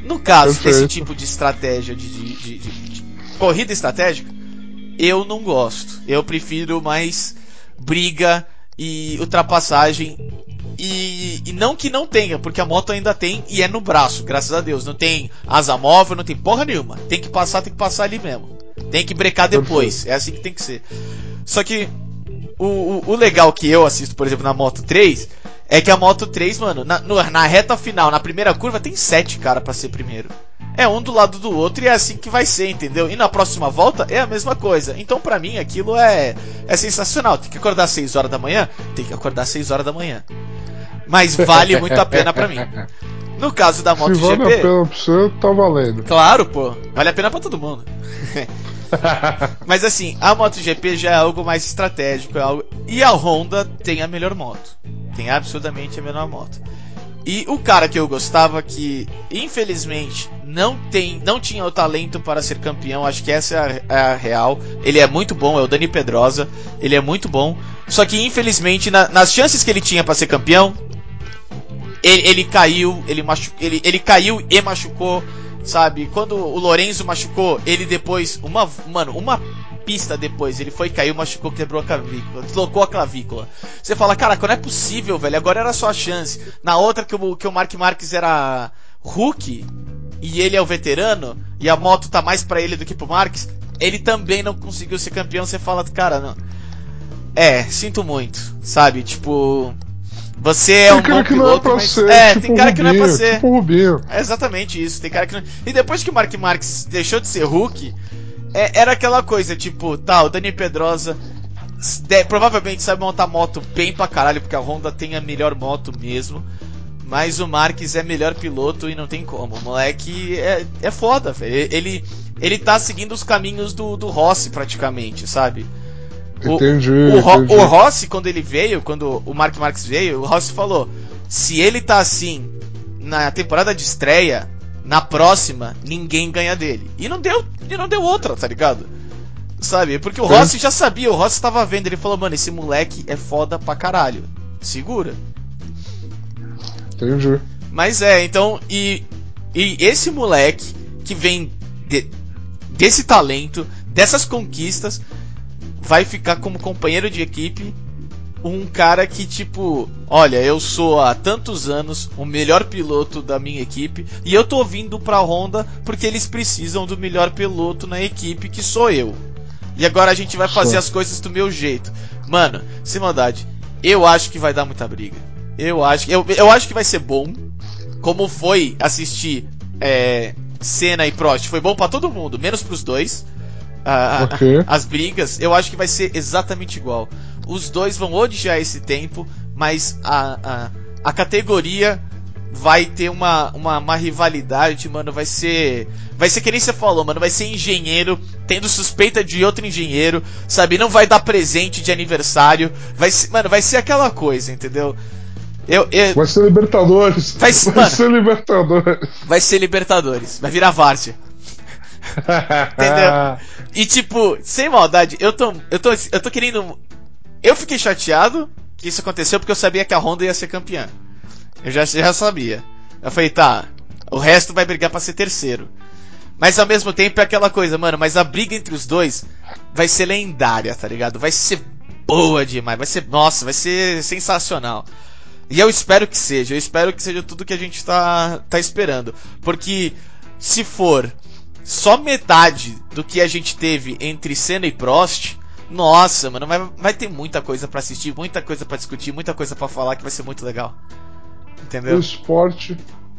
[SPEAKER 2] No caso desse
[SPEAKER 3] Perfeito.
[SPEAKER 2] tipo de estratégia de, de- de- de- de corrida estratégica, eu não gosto. Eu prefiro mais briga e ultrapassagem. E, e não que não tenha, porque a moto ainda tem e é no braço, graças a Deus. Não tem asa móvel, não tem porra nenhuma. Tem que passar, tem que passar ali mesmo. Tem que brecar depois. É assim que tem que ser. Só que o, o, o legal que eu assisto, por exemplo, na Moto 3, é que a Moto 3, mano, na, no- na reta final, na primeira curva, tem sete cara pra ser primeiro. É um do lado do outro e é assim que vai ser, entendeu? E na próxima volta é a mesma coisa. Então, pra mim, aquilo é, é sensacional. Tem que acordar às 6 horas da manhã? Tem que acordar às 6 horas da manhã. Mas vale muito a pena pra mim. No caso da
[SPEAKER 3] Se vale a
[SPEAKER 2] MotoGP,
[SPEAKER 3] pena pra você, tá valendo.
[SPEAKER 2] claro, pô, vale a pena pra todo mundo. Mas assim, a MotoGP já é algo mais estratégico, é algo... e a Honda tem a melhor moto. Tem absurdamente a melhor moto. E o cara que eu gostava que, infelizmente, não tem, não tinha o talento para ser campeão, acho que essa é a, é a real. Ele é muito bom, é o Dani Pedrosa, ele é muito bom. Só que infelizmente na- nas chances que ele tinha para ser campeão, ele, ele caiu, ele, machu, ele, ele caiu e machucou, sabe? Quando o Lorenzo machucou, ele depois, uma, mano, uma pista depois, ele foi caiu, machucou, quebrou a clavícula, deslocou a clavícula. Você fala, caraca, não é possível, velho, agora era só a chance. Na outra que o, que o Mark Marques era rookie, e ele é o veterano, e a moto tá mais pra ele do que pro Marques, ele também não conseguiu ser campeão, você fala, cara, não. É, sinto muito, sabe? Tipo, você é
[SPEAKER 3] tem
[SPEAKER 2] um
[SPEAKER 3] cara
[SPEAKER 2] bom
[SPEAKER 3] que não é
[SPEAKER 2] piloto,
[SPEAKER 3] pra
[SPEAKER 2] mas
[SPEAKER 3] ser.
[SPEAKER 2] é,
[SPEAKER 3] tipo
[SPEAKER 2] tem cara que não é pra
[SPEAKER 3] Rubinho,
[SPEAKER 2] ser.
[SPEAKER 3] Tipo o Rubinho.
[SPEAKER 2] É exatamente isso, tem cara que não... E depois que o Mark Marques deixou de ser Hulk, é- era aquela coisa, tipo, tá, o Dani Pedrosa de- provavelmente sabe montar moto bem pra caralho, porque a Honda tem a melhor moto mesmo. Mas o Marques é melhor piloto e não tem como. O moleque é, é foda, velho. Ele, ele tá seguindo os caminhos do, do Rossi, praticamente, sabe? O-
[SPEAKER 3] Entendi,
[SPEAKER 2] O, Ro-
[SPEAKER 3] entendi.
[SPEAKER 2] o Rossi, quando ele veio, quando o Mark Marques veio, o Rossi falou: se ele tá assim na temporada de estreia, na próxima, ninguém ganha dele. E não deu, e não deu outra, tá ligado? Sabe? Porque o. Rossi já sabia, o Rossi tava vendo, ele falou: mano, esse moleque é foda pra caralho. Segura.
[SPEAKER 3] Entendi.
[SPEAKER 2] Mas é, então, e, e esse moleque que vem de- desse talento, dessas conquistas, vai ficar como companheiro de equipe um cara que, tipo, olha, eu sou há tantos anos o melhor piloto da minha equipe e eu tô vindo pra Honda porque eles precisam do melhor piloto na equipe, que sou eu. E agora a gente vai fazer as coisas do meu jeito. Mano, sem maldade, eu acho que vai dar muita briga. Eu acho, eu, eu acho que vai ser bom. Como foi assistir é, Senna e Prost, foi bom pra todo mundo, menos pros dois. Ah, ah,
[SPEAKER 3] Ok.
[SPEAKER 2] as brigas, eu acho que vai ser exatamente igual. Os dois vão odiar esse tempo, mas a, a, a categoria vai ter uma, uma, uma rivalidade, mano. Vai ser. Vai ser que nem você falou, mano. Vai ser engenheiro tendo suspeita de outro engenheiro, sabe? Não vai dar presente de aniversário. Vai ser, mano, vai ser aquela coisa, entendeu? Eu, eu,
[SPEAKER 3] Vai ser Libertadores.
[SPEAKER 2] Vai ser- mano.
[SPEAKER 3] ser Libertadores.
[SPEAKER 2] vai ser Libertadores, vai virar Várzea. Entendeu? E tipo, sem maldade, eu tô, eu tô, eu tô querendo. Eu fiquei chateado que isso aconteceu porque eu sabia que a Honda ia ser campeã. Eu já, já sabia. Eu falei, tá, o resto vai brigar pra ser terceiro. Mas ao mesmo tempo é aquela coisa, mano, mas a briga entre os dois vai ser lendária, tá ligado? Vai ser boa demais, vai ser, nossa, vai ser sensacional. E eu espero que seja, eu espero que seja tudo que a gente tá, tá esperando. Porque se for só metade do que a gente teve entre Senna e Prost, nossa, mano, vai, vai ter muita coisa pra assistir, muita coisa pra discutir, muita coisa pra falar que vai ser muito legal.
[SPEAKER 3] O
[SPEAKER 2] Entendeu?
[SPEAKER 3] esporte,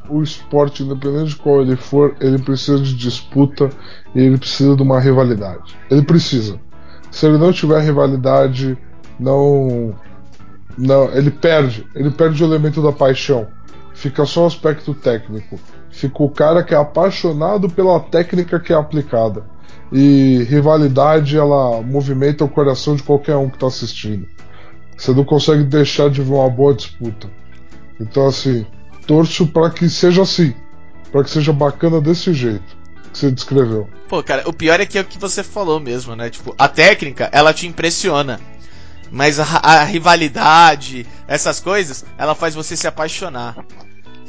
[SPEAKER 3] o esporte, independente de qual ele for, ele precisa de disputa e ele precisa de uma rivalidade. Ele precisa. Se ele não tiver rivalidade, não. Não, ele perde. Ele perde o elemento da paixão. fica só o aspecto técnico. Fica o cara que é apaixonado pela técnica que é aplicada. E rivalidade, ela movimenta o coração de qualquer um que está assistindo. Você não consegue deixar de ver uma boa disputa. Então, assim, torço para que seja assim. Para que seja bacana desse jeito que você descreveu.
[SPEAKER 2] Pô, cara, o pior é que é o que você falou mesmo, né? Tipo, a técnica, ela te impressiona. Mas a, a rivalidade, essas coisas, ela faz você se apaixonar.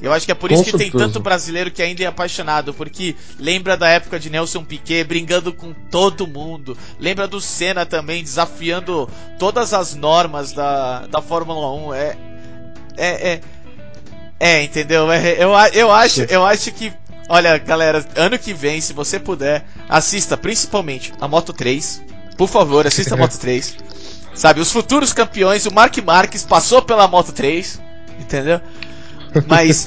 [SPEAKER 2] Eu acho que é por isso
[SPEAKER 3] Com
[SPEAKER 2] que tem
[SPEAKER 3] certeza.
[SPEAKER 2] tanto brasileiro que ainda é apaixonado, porque lembra da época de Nelson Piquet brigando com todo mundo, lembra do Senna também desafiando todas as normas da, da Fórmula 1. É. É. É, é entendeu? É, eu, eu, acho, eu acho que. Olha, galera, ano que vem, se você puder, assista principalmente a Moto 3. Por favor, assista a Moto 3. Sabe, os futuros campeões, o Mark Marques passou pela Moto 3, entendeu? Mas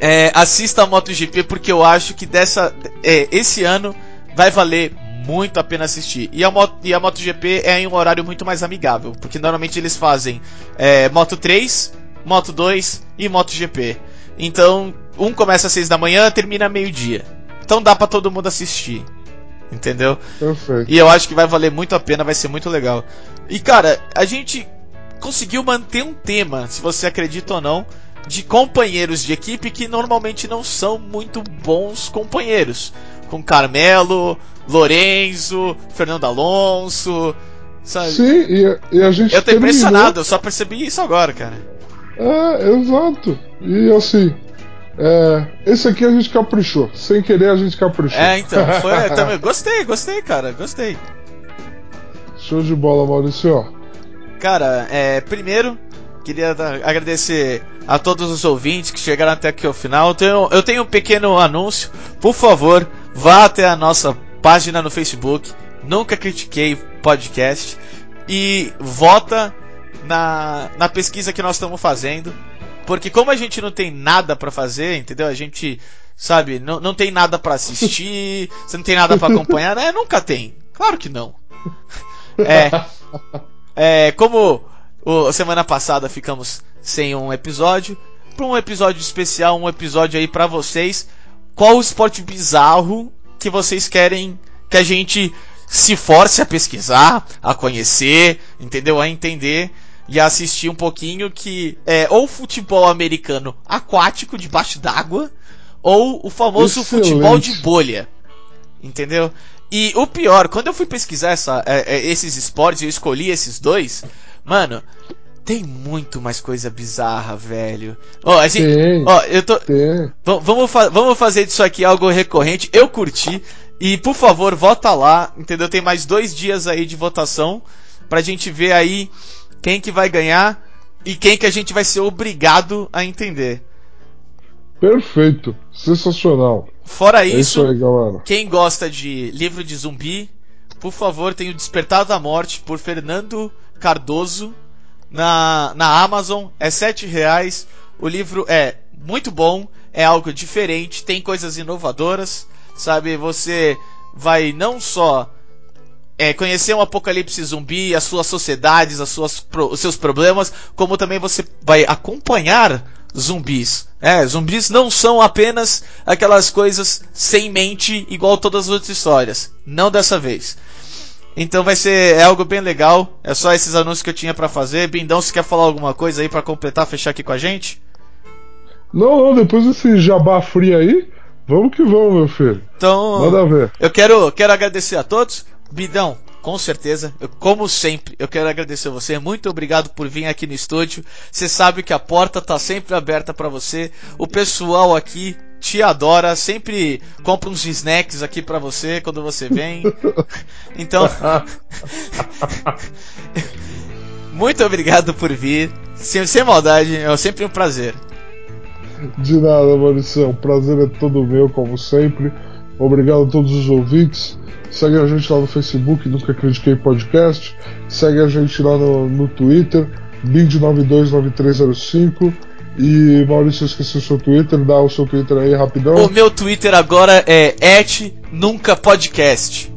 [SPEAKER 2] é, assista a MotoGP porque eu acho que dessa é, esse ano vai valer muito a pena assistir. E a, Moto, e a MotoGP é em um horário muito mais amigável, porque normalmente eles fazem é, Moto 3, Moto 2 e MotoGP. Então, um começa às 6 da manhã, termina meio-dia. Então dá pra todo mundo assistir. Entendeu?
[SPEAKER 3] Perfeito.
[SPEAKER 2] E eu acho que vai valer muito a pena, vai ser muito legal. E cara, a gente conseguiu manter um tema, se você acredita ou não, de companheiros de equipe que normalmente não são muito bons companheiros. Com Carmelo, Lorenzo, Fernando Alonso, sabe?
[SPEAKER 3] Sim, e, e a gente
[SPEAKER 2] Eu tô
[SPEAKER 3] terminou-
[SPEAKER 2] impressionado, eu só percebi isso agora, cara.
[SPEAKER 3] É, exato. E assim, é, esse aqui a gente caprichou. Sem querer a gente caprichou.
[SPEAKER 2] É, então, foi, também, gostei, gostei, cara, gostei.
[SPEAKER 3] Show de bola, Maurício.
[SPEAKER 2] Cara, é, primeiro, queria dar- agradecer a todos os ouvintes que chegaram até aqui ao final. Eu tenho, eu tenho um pequeno anúncio. Por favor, vá até a nossa página no Facebook, Nunca Critiquei Podcast, e vota na, na pesquisa que nós estamos fazendo. Porque como a gente não tem nada pra fazer, entendeu? A gente, sabe, não, não tem nada pra assistir, você não tem nada pra acompanhar, né? Nunca tem. Claro que não. É. É, como o, semana passada ficamos sem um episódio, para um episódio especial, um episódio aí pra vocês, qual o esporte bizarro que vocês querem que a gente se force a pesquisar, a conhecer, entendeu? A entender e a assistir um pouquinho que é ou futebol americano aquático debaixo d'água ou o famoso
[SPEAKER 3] Excelente.
[SPEAKER 2] futebol de bolha. Entendeu? E o pior, quando eu fui pesquisar essa, é, é, esses esportes, eu escolhi esses dois, mano, tem muito mais coisa bizarra, velho. Ó, a gente,
[SPEAKER 3] Tem,
[SPEAKER 2] ó, eu tô, Vamos, fa- vamos fazer disso aqui algo recorrente. Eu curti. E por favor, vota lá, entendeu? Tem mais dois dias aí de votação pra gente ver aí quem que vai ganhar e quem que a gente vai ser obrigado a entender.
[SPEAKER 3] Perfeito. Sensacional.
[SPEAKER 2] Fora
[SPEAKER 3] É
[SPEAKER 2] isso,
[SPEAKER 3] isso aí, galera.
[SPEAKER 2] quem gosta de livro de zumbi, por favor, tem o Despertar da Morte por Fernando Cardoso na, na Amazon. É sete reais. O livro é muito bom, é algo diferente, tem coisas inovadoras, sabe? Você vai não só é, conhecer um apocalipse zumbi, as suas sociedades, as suas, os seus problemas, como também você vai acompanhar zumbis. É, zumbis não são apenas aquelas coisas sem mente igual todas as outras histórias. Não dessa vez. Então vai ser é algo bem legal. É só esses anúncios que eu tinha pra fazer. Bindão, se quer falar alguma coisa aí pra completar, fechar aqui com a gente?
[SPEAKER 3] Não, não, depois desse jabá frio aí, vamos que vamos, meu filho.
[SPEAKER 2] Então,
[SPEAKER 3] Manda ver.
[SPEAKER 2] Eu quero, quero agradecer a todos. Bidão, com certeza, eu, como sempre, eu quero agradecer você. Muito obrigado por vir aqui no estúdio. Você sabe que a porta tá sempre aberta para você. O pessoal aqui te adora, sempre compra uns snacks aqui para você quando você vem. Então, muito obrigado por vir. Sem, sem maldade, é sempre um prazer.
[SPEAKER 3] De nada, Maurício. O prazer é todo meu, como sempre. Obrigado a todos os ouvintes. Segue a gente lá no Facebook, Nunca Critiquei Podcast. Segue a gente lá no, no Twitter, Bind929305. E Maurício, eu esqueci o seu Twitter, dá o seu Twitter aí rapidão.
[SPEAKER 2] O meu Twitter agora é et nunca podcast.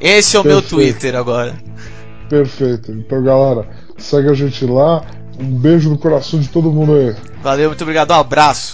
[SPEAKER 2] Esse é o meu
[SPEAKER 3] Perfeito.
[SPEAKER 2] Twitter agora.
[SPEAKER 3] Perfeito. Então, galera, segue a gente lá. Um beijo no coração de todo mundo aí.
[SPEAKER 2] Valeu, muito obrigado, um abraço.